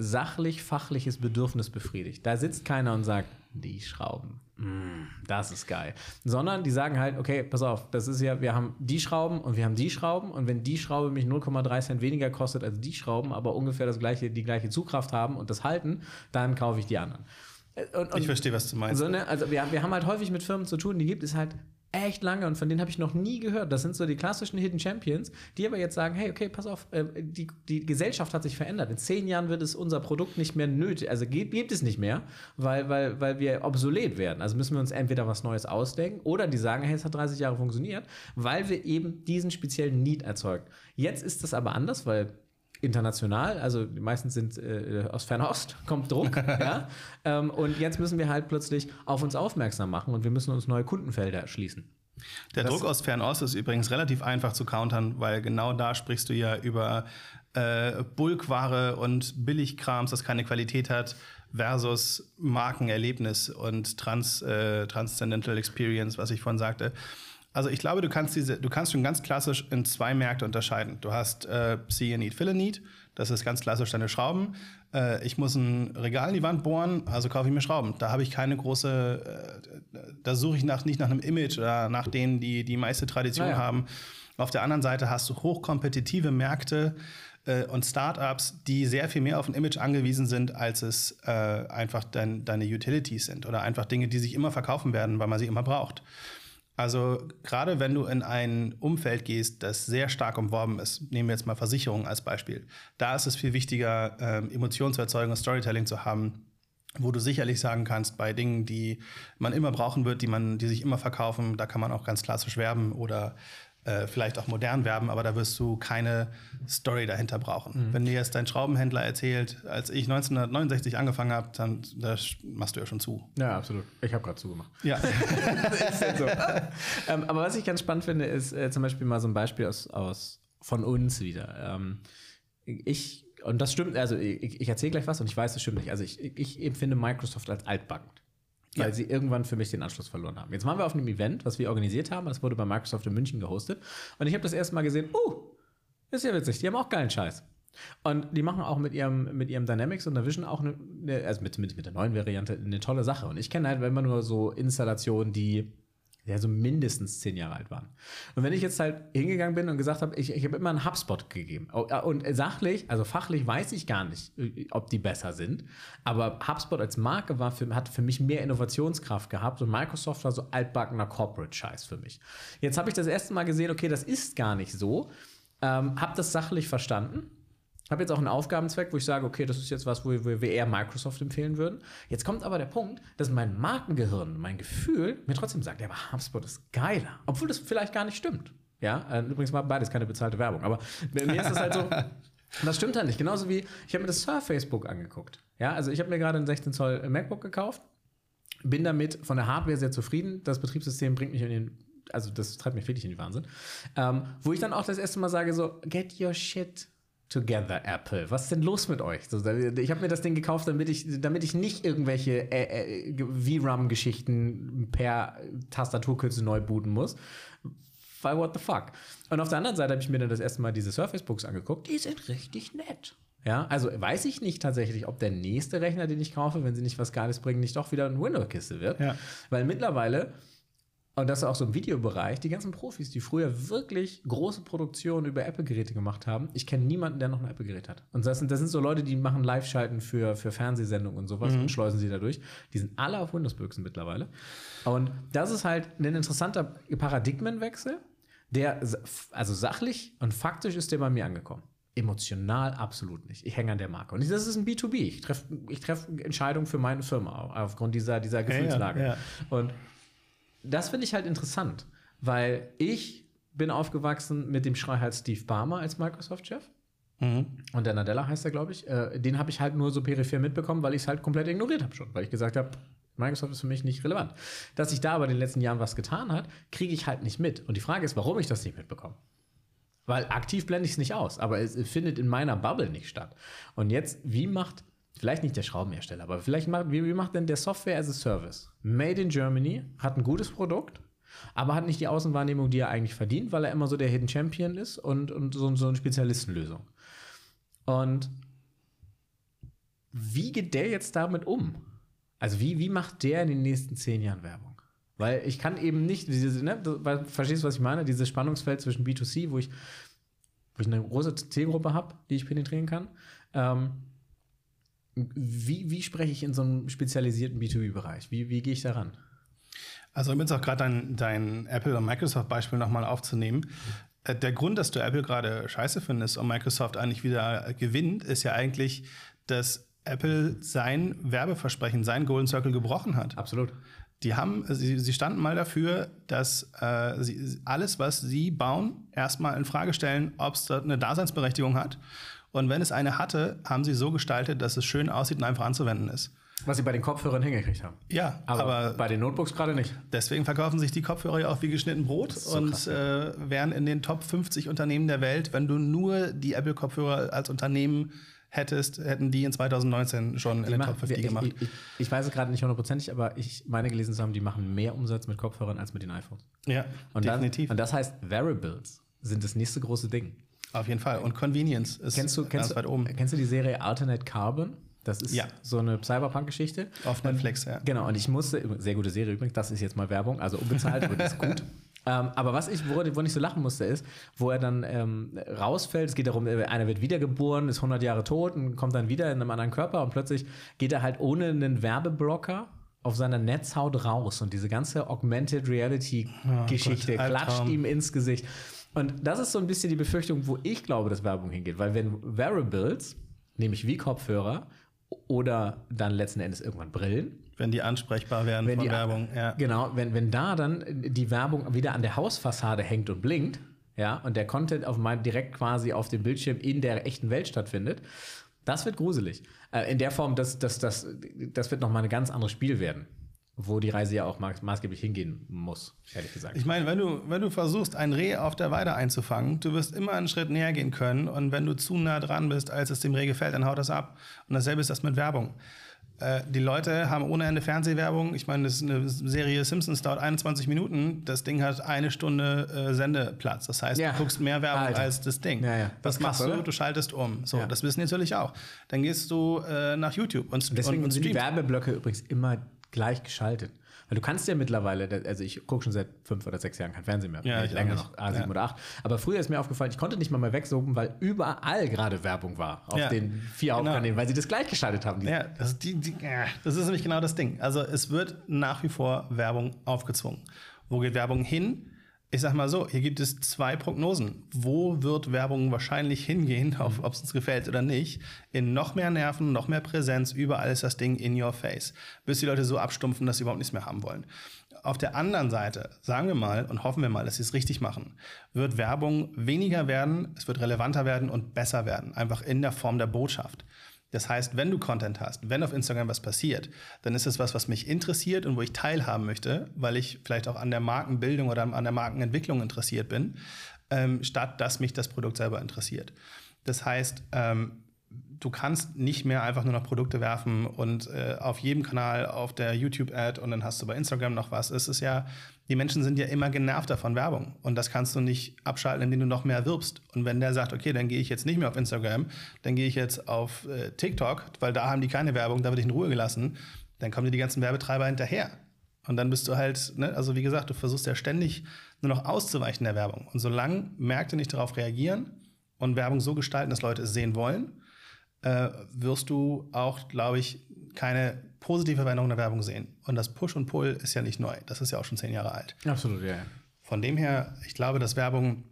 sachlich-fachliches Bedürfnis befriedigt. Da sitzt keiner und sagt, die Schrauben, mm, das ist geil. Sondern die sagen halt, okay, pass auf, das ist ja, wir haben die Schrauben und wir haben die Schrauben und wenn die Schraube mich 0,3 Cent weniger kostet als die Schrauben, aber ungefähr das gleiche, die gleiche Zugkraft haben und das halten, dann kaufe ich die anderen. Äh, und, und ich verstehe, was du meinst. So, ne, also wir, wir haben halt häufig mit Firmen zu tun, die gibt es halt echt lange und von denen habe ich noch nie gehört. Das sind so die klassischen Hidden Champions, die aber jetzt sagen, hey, okay, pass auf, äh, die, die Gesellschaft hat sich verändert. In zehn Jahren wird es unser Produkt nicht mehr nötig, also gibt, gibt es nicht mehr, weil, weil, weil wir obsolet werden. Also müssen wir uns entweder was Neues ausdenken oder die sagen, hey, es hat 30 Jahre funktioniert, weil wir eben diesen speziellen Need erzeugt. Jetzt ist das aber anders, weil international, also die meisten sind äh, aus Fernost, *laughs* kommt Druck, *laughs* ja. Ähm, und jetzt müssen wir halt plötzlich auf uns aufmerksam machen und wir müssen uns neue Kundenfelder erschließen. Der das Druck aus Fernost ist übrigens relativ einfach zu countern, weil genau da sprichst du ja über äh, Bulkware und Billigkrams, das keine Qualität hat, versus Markenerlebnis und Trans, äh, Transcendental Experience, was ich vorhin sagte. Also ich glaube, du kannst diese, du kannst schon ganz klassisch in zwei Märkte unterscheiden. Du hast äh, See Need, Fill Need. Das ist ganz klassisch deine Schrauben. Äh, ich muss ein Regal in die Wand bohren, also kaufe ich mir Schrauben. Da habe ich keine große, äh, da suche ich nach, nicht nach einem Image oder nach denen, die die meiste Tradition naja. haben. Auf der anderen Seite hast du hochkompetitive Märkte äh, und Startups, die sehr viel mehr auf ein Image angewiesen sind, als es äh, einfach dein, deine Utilities sind oder einfach Dinge, die sich immer verkaufen werden, weil man sie immer braucht. Also gerade wenn du in ein Umfeld gehst, das sehr stark umworben ist, nehmen wir jetzt mal Versicherungen als Beispiel, da ist es viel wichtiger, ähm, Emotionen zu erzeugen und Storytelling zu haben, wo du sicherlich sagen kannst, bei Dingen, die man immer brauchen wird, die man, die sich immer verkaufen, da kann man auch ganz klassisch werben oder äh, vielleicht auch modern werben, aber da wirst du keine Story dahinter brauchen. Mhm. Wenn dir jetzt dein Schraubenhändler erzählt, als ich 1969 angefangen habe, dann das machst du ja schon zu. Ja, absolut. Ich habe gerade zugemacht. Ja. *laughs* ist so. ähm, aber was ich ganz spannend finde, ist äh, zum Beispiel mal so ein Beispiel aus, aus von uns wieder. Ähm, ich und das stimmt, also ich, ich erzähle gleich was und ich weiß, es stimmt nicht. Also ich, ich empfinde Microsoft als altbacken weil ja. sie irgendwann für mich den Anschluss verloren haben. Jetzt waren wir auf einem Event, was wir organisiert haben. Das wurde bei Microsoft in München gehostet. Und ich habe das erste Mal gesehen, uh, ist ja witzig, die haben auch geilen Scheiß. Und die machen auch mit ihrem, mit ihrem Dynamics und der Vision auch eine, also mit, mit, mit der neuen Variante eine tolle Sache. Und ich kenne halt immer nur so Installationen, die ja so mindestens zehn Jahre alt waren. Und wenn ich jetzt halt hingegangen bin und gesagt habe, ich, ich habe immer einen HubSpot gegeben. Oh, und sachlich, also fachlich weiß ich gar nicht, äh, ob die besser sind. Aber HubSpot als Marke war für, hat für mich mehr Innovationskraft gehabt und Microsoft war so altbackener Corporate-Scheiß für mich. Jetzt habe ich das erste Mal gesehen, okay, das ist gar nicht so. Ähm, habe das sachlich verstanden habe jetzt auch einen Aufgabenzweck, wo ich sage, okay, das ist jetzt was, wo wir, eher Microsoft empfehlen würden. Jetzt kommt aber der Punkt, dass mein Markengehirn, mein Gefühl mir trotzdem sagt, ja, aber HubSpot ist geiler. Obwohl das vielleicht gar nicht stimmt. Ja, äh, übrigens war beides keine bezahlte Werbung. Aber bei mir ist es halt so, *laughs* das stimmt halt nicht. Genauso wie, ich habe mir das Surface Book angeguckt. Ja, also ich habe mir gerade ein 16 Zoll MacBook gekauft, bin damit von der Hardware sehr zufrieden. Das Betriebssystem bringt mich in den also das treibt mich wirklich in die Wahnsinn. Ähm, wo ich dann auch das erste Mal sage so, get your shit together, Apple. Was ist denn los mit euch? Ich habe mir das Ding gekauft, damit ich, damit ich nicht irgendwelche äh, äh, VRAM-Geschichten per Tastaturkürze neu booten muss. Weil what the fuck? Und auf der anderen Seite habe ich mir dann das erste Mal diese Surface Books angeguckt. Die sind richtig nett. Ja, also weiß ich nicht tatsächlich, ob der nächste Rechner, den ich kaufe, wenn sie nicht was Geiles bringen, nicht doch wieder eine Windows-Kiste wird. Ja. Weil mittlerweile und das ist auch so im Videobereich, die ganzen Profis, die früher wirklich große Produktionen über Apple-Geräte gemacht haben, ich kenne niemanden, der noch ein Apple-Gerät hat. Und das sind, das sind so Leute, die machen Live-Schalten für, für Fernsehsendungen und sowas mhm. und schleusen sie dadurch. Die sind alle auf Windows-Büchsen mittlerweile. Und das ist halt ein interessanter Paradigmenwechsel, der, also sachlich und faktisch ist der bei mir angekommen. Emotional absolut nicht. Ich hänge an der Marke. Und das ist ein B2B. Ich treffe ich treff Entscheidungen für meine Firma aufgrund dieser, dieser Gefühlslage. Ja, ja, ja. Und das finde ich halt interessant, weil ich bin aufgewachsen mit dem Schrei halt Steve Barmer als Microsoft-Chef. Mhm. Und der Nadella heißt er, glaube ich. Äh, den habe ich halt nur so peripher mitbekommen, weil ich es halt komplett ignoriert habe schon. Weil ich gesagt habe, Microsoft ist für mich nicht relevant. Dass sich da aber in den letzten Jahren was getan hat, kriege ich halt nicht mit. Und die Frage ist, warum ich das nicht mitbekomme. Weil aktiv blende ich es nicht aus, aber es findet in meiner Bubble nicht statt. Und jetzt, wie macht Vielleicht nicht der Schraubenhersteller, aber vielleicht macht, wie, wie macht denn der Software as a Service? Made in Germany, hat ein gutes Produkt, aber hat nicht die Außenwahrnehmung, die er eigentlich verdient, weil er immer so der Hidden Champion ist und, und so, so eine Spezialistenlösung. Und wie geht der jetzt damit um? Also wie, wie macht der in den nächsten zehn Jahren Werbung? Weil ich kann eben nicht, diese, ne, weil, verstehst du, was ich meine? Dieses Spannungsfeld zwischen B2C, wo ich, wo ich eine große Zielgruppe habe, die ich penetrieren kann, ähm, wie, wie spreche ich in so einem spezialisierten B2B-Bereich? Wie, wie gehe ich daran? Also, um jetzt auch gerade dein, dein Apple- und Microsoft-Beispiel nochmal aufzunehmen. Äh, der Grund, dass du Apple gerade scheiße findest und Microsoft eigentlich wieder gewinnt, ist ja eigentlich, dass Apple sein Werbeversprechen, sein Golden Circle gebrochen hat. Absolut. Die haben, sie, sie standen mal dafür, dass äh, sie, alles, was sie bauen, erstmal in Frage stellen, ob es eine Daseinsberechtigung hat. Und wenn es eine hatte, haben sie so gestaltet, dass es schön aussieht und einfach anzuwenden ist. Was sie bei den Kopfhörern hingekriegt haben. Ja, aber, aber bei den Notebooks gerade nicht. Deswegen verkaufen sich die Kopfhörer ja auch wie geschnitten Brot so und krass, ja. äh, wären in den Top 50 Unternehmen der Welt, wenn du nur die Apple-Kopfhörer als Unternehmen hättest, hätten die in 2019 schon die in den Top 50 gemacht. Ich, ich, ich weiß es gerade nicht hundertprozentig, aber ich meine gelesen zu haben, die machen mehr Umsatz mit Kopfhörern als mit den iPhones. Ja, und definitiv. Dann, und das heißt, Wearables sind das nächste große Ding. Auf jeden Fall. Und Convenience ist kennst du, kennst, ganz weit oben. Kennst du die Serie Alternate Carbon? Das ist ja. so eine Cyberpunk-Geschichte. Auf Netflix, ja. Genau, und ich musste, sehr gute Serie übrigens, das ist jetzt mal Werbung, also unbezahlt, aber das ist gut. *laughs* Ähm, aber was ich, wo, wo ich so lachen musste, ist, wo er dann ähm, rausfällt, es geht darum, äh, einer wird wiedergeboren, ist 100 Jahre tot und kommt dann wieder in einem anderen Körper und plötzlich geht er halt ohne einen Werbeblocker auf seiner Netzhaut raus und diese ganze Augmented Reality-Geschichte oh klatscht ihm ins Gesicht. Und das ist so ein bisschen die Befürchtung, wo ich glaube, dass Werbung hingeht. Weil wenn Wearables, nämlich wie Kopfhörer oder dann letzten Endes irgendwann Brillen, wenn die ansprechbar werden wenn von die, Werbung, ja. Genau, wenn, wenn da dann die Werbung wieder an der Hausfassade hängt und blinkt, ja, und der Content auf mein, direkt quasi auf dem Bildschirm in der echten Welt stattfindet, das wird gruselig. Äh, in der Form, dass das, das, das wird nochmal ein ganz anderes Spiel werden wo die Reise ja auch maßgeblich hingehen muss, ehrlich gesagt. Ich meine, wenn du, wenn du versuchst, ein Reh auf der Weide einzufangen, du wirst immer einen Schritt näher gehen können und wenn du zu nah dran bist, als es dem Reh gefällt, dann haut das ab. Und dasselbe ist das mit Werbung. Äh, die Leute haben ohne Ende Fernsehwerbung. Ich meine, das ist eine Serie Simpsons dauert 21 Minuten. Das Ding hat eine Stunde äh, Sendeplatz. Das heißt, ja. du guckst mehr Werbung Alter. als das Ding. Ja, ja. Was machst du? Du schaltest um. So, das wissen die natürlich auch. Dann gehst du äh, nach YouTube und, Deswegen und, und sind die Werbeblöcke übrigens immer gleich geschaltet. Weil du kannst ja mittlerweile, also ich gucke schon seit fünf oder sechs Jahren kein Fernsehen mehr. Ja, ich länger noch, A7 ja. oder 8. Aber früher ist mir aufgefallen, ich konnte nicht mal mehr wegsuchen, weil überall gerade Werbung war auf ja. den vier genau. Hauptkanälen, weil sie das gleich geschaltet haben. Ja, das, die, die, das ist nämlich genau das Ding. Also es wird nach wie vor Werbung aufgezwungen. Wo geht Werbung hin? Ich sag mal so, hier gibt es zwei Prognosen. Wo wird Werbung wahrscheinlich hingehen, *laughs* ob es uns gefällt oder nicht? In noch mehr Nerven, noch mehr Präsenz, überall ist das Ding in your face. Bis die Leute so abstumpfen, dass sie überhaupt nichts mehr haben wollen. Auf der anderen Seite, sagen wir mal und hoffen wir mal, dass sie es richtig machen, wird Werbung weniger werden, es wird relevanter werden und besser werden. Einfach in der Form der Botschaft. Das heißt, wenn du Content hast, wenn auf Instagram was passiert, dann ist es was, was mich interessiert und wo ich teilhaben möchte, weil ich vielleicht auch an der Markenbildung oder an der Markenentwicklung interessiert bin, ähm, statt dass mich das Produkt selber interessiert. Das heißt, ähm, du kannst nicht mehr einfach nur noch Produkte werfen und äh, auf jedem Kanal auf der YouTube-Ad und dann hast du bei Instagram noch was. Es ist ja, die Menschen sind ja immer genervter von Werbung und das kannst du nicht abschalten, indem du noch mehr wirbst. Und wenn der sagt, okay, dann gehe ich jetzt nicht mehr auf Instagram, dann gehe ich jetzt auf äh, TikTok, weil da haben die keine Werbung, da werde ich in Ruhe gelassen, dann kommen dir die ganzen Werbetreiber hinterher. Und dann bist du halt, ne, also wie gesagt, du versuchst ja ständig nur noch auszuweichen der Werbung. Und solange Märkte nicht darauf reagieren und Werbung so gestalten, dass Leute es sehen wollen, äh, wirst du auch, glaube ich, keine positive Verwendung der Werbung sehen. Und das Push und Pull ist ja nicht neu. Das ist ja auch schon zehn Jahre alt. Absolut, ja. Von dem her, ich glaube, dass Werbung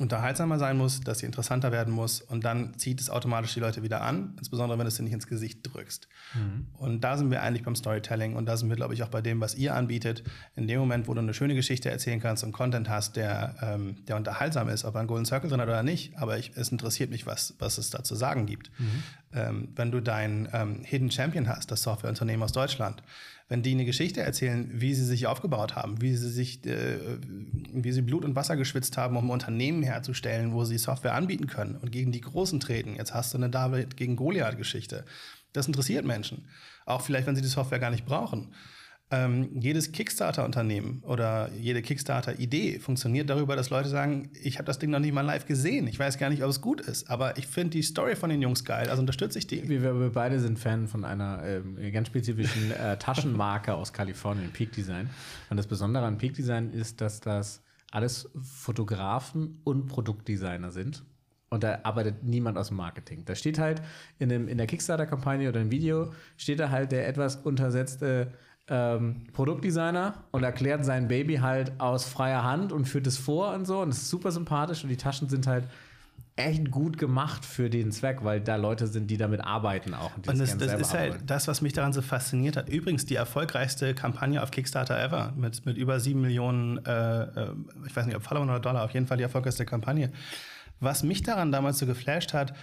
unterhaltsamer sein muss, dass sie interessanter werden muss und dann zieht es automatisch die Leute wieder an, insbesondere wenn du es dir nicht ins Gesicht drückst. Mhm. Und da sind wir eigentlich beim Storytelling und da sind wir, glaube ich, auch bei dem, was ihr anbietet. In dem Moment, wo du eine schöne Geschichte erzählen kannst und Content hast, der, ähm, der unterhaltsam ist, ob er einen Golden Circle drin hat oder nicht, aber ich, es interessiert mich, was, was es da zu sagen gibt. Mhm. Ähm, wenn du dein ähm, Hidden Champion hast, das Softwareunternehmen aus Deutschland, wenn die eine Geschichte erzählen, wie sie sich aufgebaut haben, wie sie sich, äh, wie sie Blut und Wasser geschwitzt haben, um Unternehmen herzustellen, wo sie Software anbieten können und gegen die Großen treten. Jetzt hast du eine David gegen Goliath-Geschichte. Das interessiert Menschen. Auch vielleicht, wenn sie die Software gar nicht brauchen. Ähm, jedes Kickstarter-Unternehmen oder jede Kickstarter-Idee funktioniert darüber, dass Leute sagen, ich habe das Ding noch nicht mal live gesehen, ich weiß gar nicht, ob es gut ist, aber ich finde die Story von den Jungs geil, also unterstütze ich die. Wir, wir beide sind Fan von einer äh, ganz spezifischen äh, *laughs* Taschenmarke aus Kalifornien, Peak Design. Und das Besondere an Peak Design ist, dass das alles Fotografen und Produktdesigner sind. Und da arbeitet niemand aus dem Marketing. Da steht halt in, dem, in der Kickstarter-Kampagne oder im Video, steht da halt der etwas untersetzte ähm, Produktdesigner und erklärt sein Baby halt aus freier Hand und führt es vor und so. Und es ist super sympathisch und die Taschen sind halt echt gut gemacht für den Zweck, weil da Leute sind, die damit arbeiten auch. Und, und das, das ist halt arbeiten. das, was mich daran so fasziniert hat. Übrigens die erfolgreichste Kampagne auf Kickstarter ever mit, mit über sieben Millionen, äh, äh ich weiß nicht, ob Follower oder Dollar, auf jeden Fall die erfolgreichste Kampagne. Was mich daran damals so geflasht hat,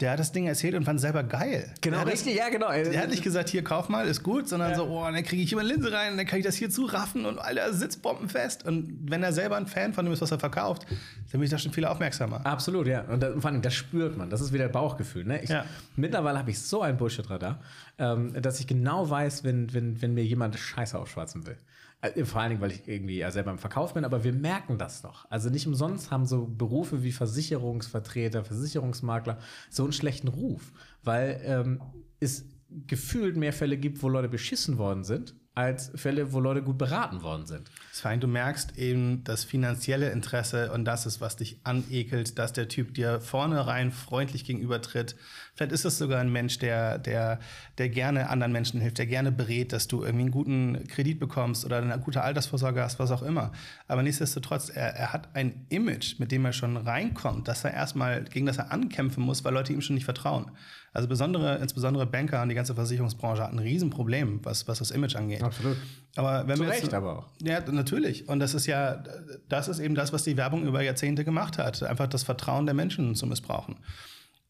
der hat das Ding erzählt und fand es selber geil. Genau, richtig, das, ja, genau. Der hat nicht gesagt, hier, kauf mal, ist gut, sondern ja. so, oh, dann kriege ich hier eine Linse rein, dann kann ich das hier zuraffen und Alter, sitzt bombenfest. Und wenn er selber ein Fan von dem ist, was er verkauft, dann bin ich da schon viel aufmerksamer. Absolut, ja. Und das, vor allem, das spürt man. Das ist wieder Bauchgefühl. Ne? Ich, ja. Mittlerweile habe ich so ein Bullshit-Radar, ähm, dass ich genau weiß, wenn, wenn, wenn mir jemand Scheiße aufschwatzen will. Äh, vor allen Dingen, weil ich irgendwie ja selber im Verkauf bin, aber wir merken das doch. Also nicht umsonst haben so Berufe wie Versicherungsvertreter, Versicherungsmakler so einen schlechten Ruf, weil ähm, es gefühlt mehr Fälle gibt, wo Leute beschissen worden sind, als Fälle, wo Leute gut beraten worden sind. Svein, du merkst eben das finanzielle Interesse und das ist, was dich anekelt, dass der Typ dir vornherein freundlich gegenübertritt. Vielleicht ist es sogar ein Mensch, der, der, der gerne anderen Menschen hilft, der gerne berät, dass du irgendwie einen guten Kredit bekommst oder eine gute Altersvorsorge hast, was auch immer. Aber nichtsdestotrotz, er, er hat ein Image, mit dem er schon reinkommt, dass er erstmal, gegen das er ankämpfen muss, weil Leute ihm schon nicht vertrauen. Also besondere, insbesondere Banker und die ganze Versicherungsbranche hat ein Riesenproblem, was, was das Image angeht. Absolut. Aber wenn Zu wir Recht jetzt, aber auch. Ja, natürlich. Und das ist ja, das ist eben das, was die Werbung über Jahrzehnte gemacht hat. Einfach das Vertrauen der Menschen zu missbrauchen.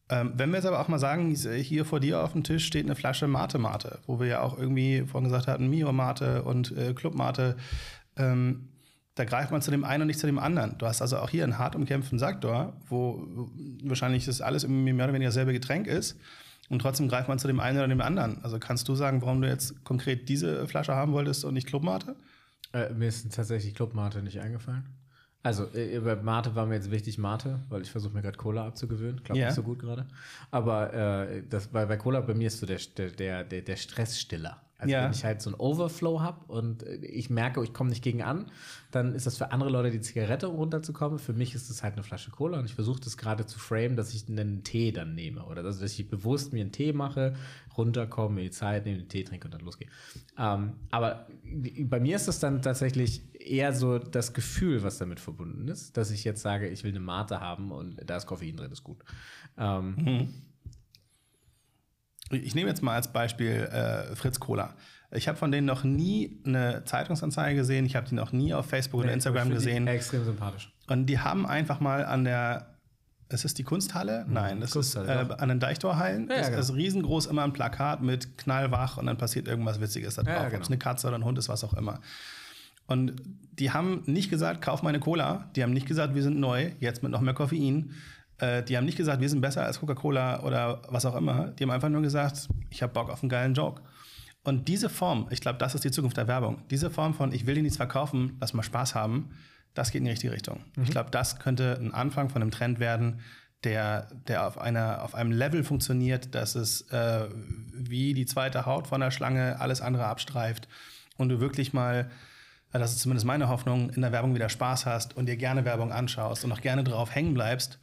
Ähm, wenn wir jetzt aber auch mal sagen, hier vor dir auf dem Tisch steht eine Flasche Mate Mate, wo wir ja auch irgendwie vorhin gesagt hatten, Mio Mate und äh, Club Mate. Ähm, da greift man zu dem einen und nicht zu dem anderen. Du hast also auch hier einen hart umkämpften Sektor, wo wahrscheinlich das alles mehr oder weniger dasselbe Getränk ist. Und trotzdem greift man zu dem einen oder dem anderen. Also kannst du sagen, warum du jetzt konkret diese Flasche haben wolltest und nicht Clubmate? Äh, mir ist tatsächlich Clubmate nicht eingefallen. Also äh, bei Mate war mir jetzt wichtig Mate, weil ich versuche mir gerade Cola abzugewöhnen. Klappt ja. nicht so gut gerade. Aber äh, das, bei, bei Cola bei mir ist so der, der, der, der Stressstiller. Also ja. wenn ich halt so einen Overflow habe und äh, ich merke, ich komme nicht gegen an, dann ist das für andere Leute die Zigarette, um runterzukommen. Für mich ist es halt eine Flasche Cola und ich versuche das gerade zu frame, dass ich einen Tee dann nehme oder dass ich bewusst mir einen Tee mache, runterkomme, mir die Zeit nehme, den Tee trinke und dann losgehe. Ähm, aber bei mir ist es dann tatsächlich eher so das Gefühl, was damit verbunden ist, dass ich jetzt sage, ich will eine Mate haben und da ist Koffein drin, ist gut. Ähm, mhm. Ich nehme jetzt mal als Beispiel äh, Fritz Cola. Ich habe von denen noch nie eine Zeitungsanzeige gesehen. Ich habe die noch nie auf Facebook nee, oder Instagram gesehen. Extrem sympathisch. Und die haben einfach mal an der, ist es die Kunsthalle? Mhm. Nein, das Kunsthalle, ist äh, an den Deichtorhallen. Ja, das genau. ist riesengroß immer ein Plakat mit knallwach und dann passiert irgendwas Witziges da drauf. Ja, genau. Ob es eine Katze oder ein Hund ist, was auch immer. Und die haben nicht gesagt, kauf meine Cola. Die haben nicht gesagt, wir sind neu, jetzt mit noch mehr Koffein. Äh, die haben nicht gesagt, wir sind besser als Coca-Cola oder was auch immer. Die haben einfach nur gesagt, ich habe Bock auf einen geilen Joke. Und diese Form, ich glaube, das ist die Zukunft der Werbung. Diese Form von, ich will dir nichts verkaufen, lass mal Spaß haben, das geht in die richtige Richtung. Mhm. Ich glaube, das könnte ein Anfang von einem Trend werden, der, der auf, einer, auf einem Level funktioniert, dass es äh, wie die zweite Haut von der Schlange alles andere abstreift und du wirklich mal, äh, das ist zumindest meine Hoffnung, in der Werbung wieder Spaß hast und dir gerne Werbung anschaust und auch gerne drauf hängen bleibst,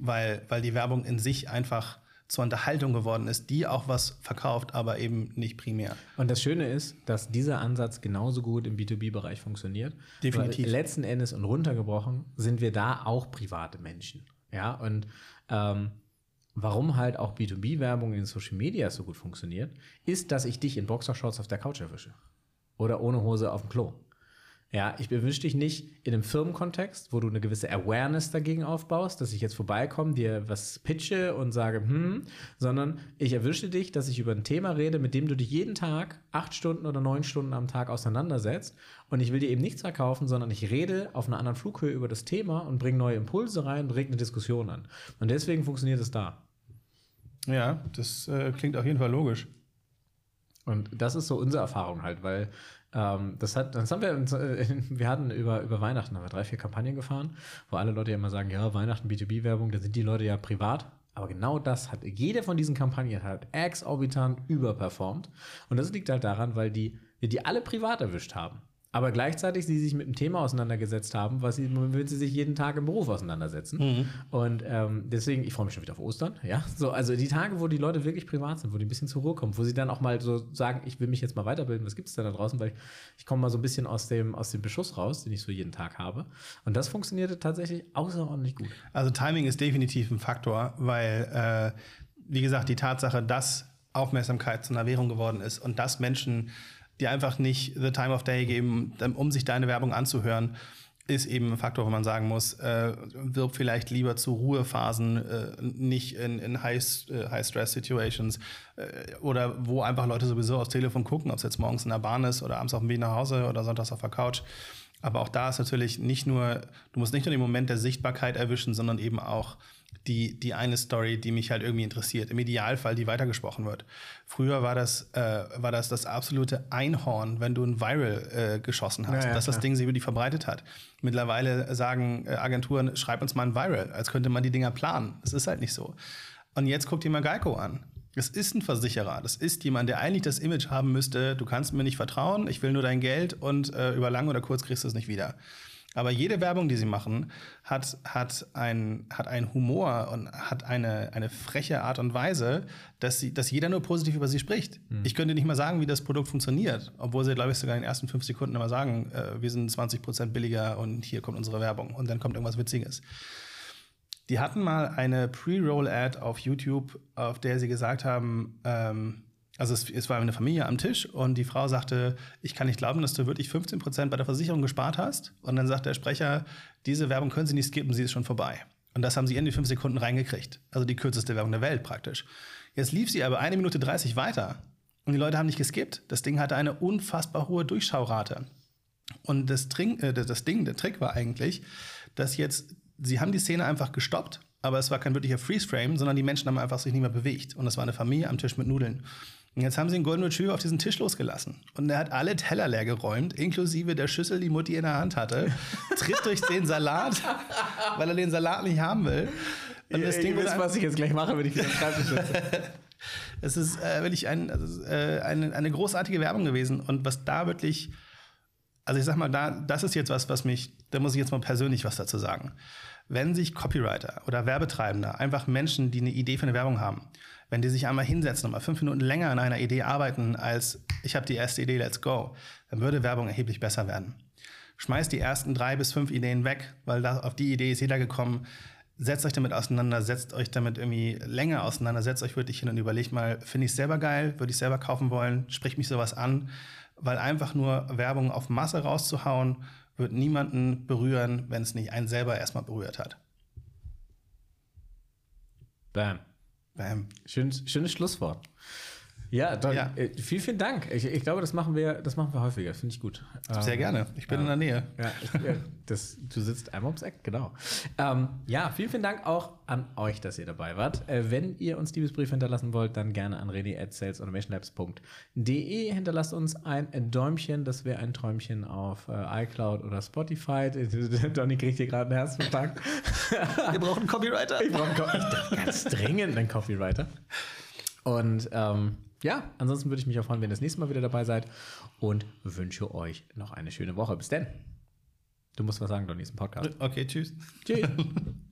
weil, weil die Werbung in sich einfach zur Unterhaltung geworden ist, die auch was verkauft, aber eben nicht primär. Und das Schöne ist, dass dieser Ansatz genauso gut im B2B-Bereich funktioniert. Definitiv. Letzten Endes und runtergebrochen sind wir da auch private Menschen. Ja, und ähm, warum halt auch B2B-Werbung in Social Media so gut funktioniert, ist, dass ich dich in Boxershorts auf der Couch erwische. Oder ohne Hose auf dem Klo. Ja, ich bewünsche dich nicht in einem Firmenkontext, wo du eine gewisse Awareness dagegen aufbaust, dass ich jetzt vorbeikomme, dir was pitche und sage, hm, sondern ich erwische dich, dass ich über ein Thema rede, mit dem du dich jeden Tag acht Stunden oder neun Stunden am Tag auseinandersetzt. Und ich will dir eben nichts verkaufen, sondern ich rede auf einer anderen Flughöhe über das Thema und bringe neue Impulse rein und reg eine Diskussion an. Und deswegen funktioniert es da. Ja, das äh, klingt auf jeden Fall logisch. Und das ist so unsere Erfahrung halt, weil ähm, das, hat, das haben wir, *laughs* wir hatten über, über Weihnachten haben wir drei, vier Kampagnen gefahren, wo alle Leute ja immer sagen, ja, Weihnachten, B2B-Werbung, da sind die Leute ja privat. Aber genau das hat, jede von diesen Kampagnen hat exorbitant überperformt. Und das liegt halt daran, weil die, wir die alle privat erwischt haben aber gleichzeitig sie sich mit dem Thema auseinandergesetzt haben, was sie, womit sie sich jeden Tag im Beruf auseinandersetzen. Mhm. Und ähm, deswegen, ich freue mich schon wieder auf Ostern, ja. So, also die Tage, wo die Leute wirklich privat sind, wo die ein bisschen zur Ruhe kommen, wo sie dann auch mal so sagen, ich will mich jetzt mal weiterbilden, was gibt es da da draußen, weil ich, ich komme mal so ein bisschen aus dem, aus dem Beschuss raus, den ich so jeden Tag habe. Und das funktionierte tatsächlich außerordentlich gut. Also Timing ist definitiv ein Faktor, weil, äh, wie gesagt, die Tatsache, dass Aufmerksamkeit zu einer Währung geworden ist und dass Menschen die einfach nicht the time of day geben, um sich deine Werbung anzuhören, ist eben ein Faktor, wo man sagen muss, äh, wirb vielleicht lieber zu Ruhephasen, äh, nicht in, in High-Stress-Situations äh, äh, oder wo einfach Leute sowieso aufs Telefon gucken, ob es jetzt morgens in der Bahn ist oder abends auf dem Weg nach Hause oder sonntags auf der Couch. Aber auch da ist natürlich nicht nur, du musst nicht nur den Moment der Sichtbarkeit erwischen, sondern eben auch die, die eine Story, die mich halt irgendwie interessiert. Im Idealfall, die weitergesprochen wird. Früher war das, äh, war das das absolute Einhorn, wenn du ein Viral äh, geschossen hast, ja, ja, dass das Ding sich über die verbreitet hat. Mittlerweile sagen äh, Agenturen, schreib uns mal ein Viral, als könnte man die Dinger planen. Das ist halt nicht so. Und jetzt guck dir mal Geico an. Es ist ein Versicherer. Das ist jemand, der eigentlich das Image haben müsste, du kannst mir nicht vertrauen, ich will nur dein Geld und äh, über lang oder kurz kriegst du es nicht wieder. Aber jede Werbung, die sie machen, hat, hat, ein, hat einen Humor und hat eine, eine freche Art und Weise, dass, sie, dass jeder nur positiv über sie spricht. Mhm. Ich könnte nicht mal sagen, wie das Produkt funktioniert, obwohl sie, glaube ich, sogar in den ersten fünf Sekunden immer sagen, äh, wir sind 20 Prozent billiger und hier kommt unsere Werbung und dann kommt irgendwas Witziges. Die hatten mal eine Pre-Roll-Ad auf YouTube, auf der sie gesagt haben, ähm, also es, es, war eine Familie am Tisch und die Frau sagte, ich kann nicht glauben, dass du wirklich 15 Prozent bei der Versicherung gespart hast. Und dann sagt der Sprecher, diese Werbung können Sie nicht skippen, sie ist schon vorbei. Und das haben sie in die fünf Sekunden reingekriegt. Also die kürzeste Werbung der Welt praktisch. Jetzt lief sie aber eine Minute 30 weiter und die Leute haben nicht geskippt. Das Ding hatte eine unfassbar hohe Durchschaurate. Und das, Trink, äh, das Ding, der Trick war eigentlich, dass jetzt, sie haben die Szene einfach gestoppt, aber es war kein wirklicher Freeze-Frame, sondern die Menschen haben einfach sich nicht mehr bewegt. Und es war eine Familie am Tisch mit Nudeln. Und jetzt haben sie einen Golden Retriever auf diesen Tisch losgelassen. Und er hat alle Teller leer geräumt, inklusive der Schüssel, die Mutti in der Hand hatte, tritt durch den Salat, *laughs* weil er den Salat nicht haben will. Und das Ding wisst, was ich jetzt gleich mache, wenn ich wieder am Schreibtisch sitze. *laughs* es ist äh, wirklich ein, also, äh, eine, eine großartige Werbung gewesen. Und was da wirklich, also ich sag mal, da, das ist jetzt was, was mich, da muss ich jetzt mal persönlich was dazu sagen. Wenn sich Copywriter oder Werbetreibender, einfach Menschen, die eine Idee für eine Werbung haben, wenn die sich einmal hinsetzen und mal fünf Minuten länger an einer Idee arbeiten, als ich habe die erste Idee, let's go, dann würde Werbung erheblich besser werden. schmeißt die ersten drei bis fünf Ideen weg, weil da, auf die Idee ist jeder gekommen. Setzt euch damit auseinander, setzt euch damit irgendwie länger auseinander, setzt euch wirklich hin und überlegt mal, finde ich selber geil, würde ich selber kaufen wollen, spricht mich sowas an, weil einfach nur Werbung auf Masse rauszuhauen, wird niemanden berühren, wenn es nicht einen selber erstmal berührt hat. Bam. Bam. Schön, schönes Schlusswort. Ja, dann, Ja. Äh, vielen, vielen Dank. Ich, ich glaube, das machen wir, das machen wir häufiger. Finde ich gut. Sehr Ähm, gerne. Ich bin in der Nähe. Ja, ich, ja das, du sitzt einmal ums Eck, genau. Ähm, ja, vielen, vielen Dank auch an euch, dass ihr dabei wart. Äh, wenn ihr uns Liebesbriefe hinterlassen wollt, dann gerne an rené.salesautomationlabs.de. Hinterlasst uns ein Däumchen, das wäre ein Träumchen auf äh, iCloud oder Spotify. *laughs* Donny kriegt hier gerade einen Herzinfarkt. *laughs* Wir brauchen einen Copywriter. Ich brauche einen Co- ganz dringend einen Copywriter. Und ähm, ja, ansonsten würde ich mich auch freuen, wenn ihr das nächste Mal wieder dabei seid und wünsche euch noch eine schöne Woche. Bis dann. Du musst was sagen, Donny, ist ein Podcast. Okay, tschüss. Tschüss. *laughs*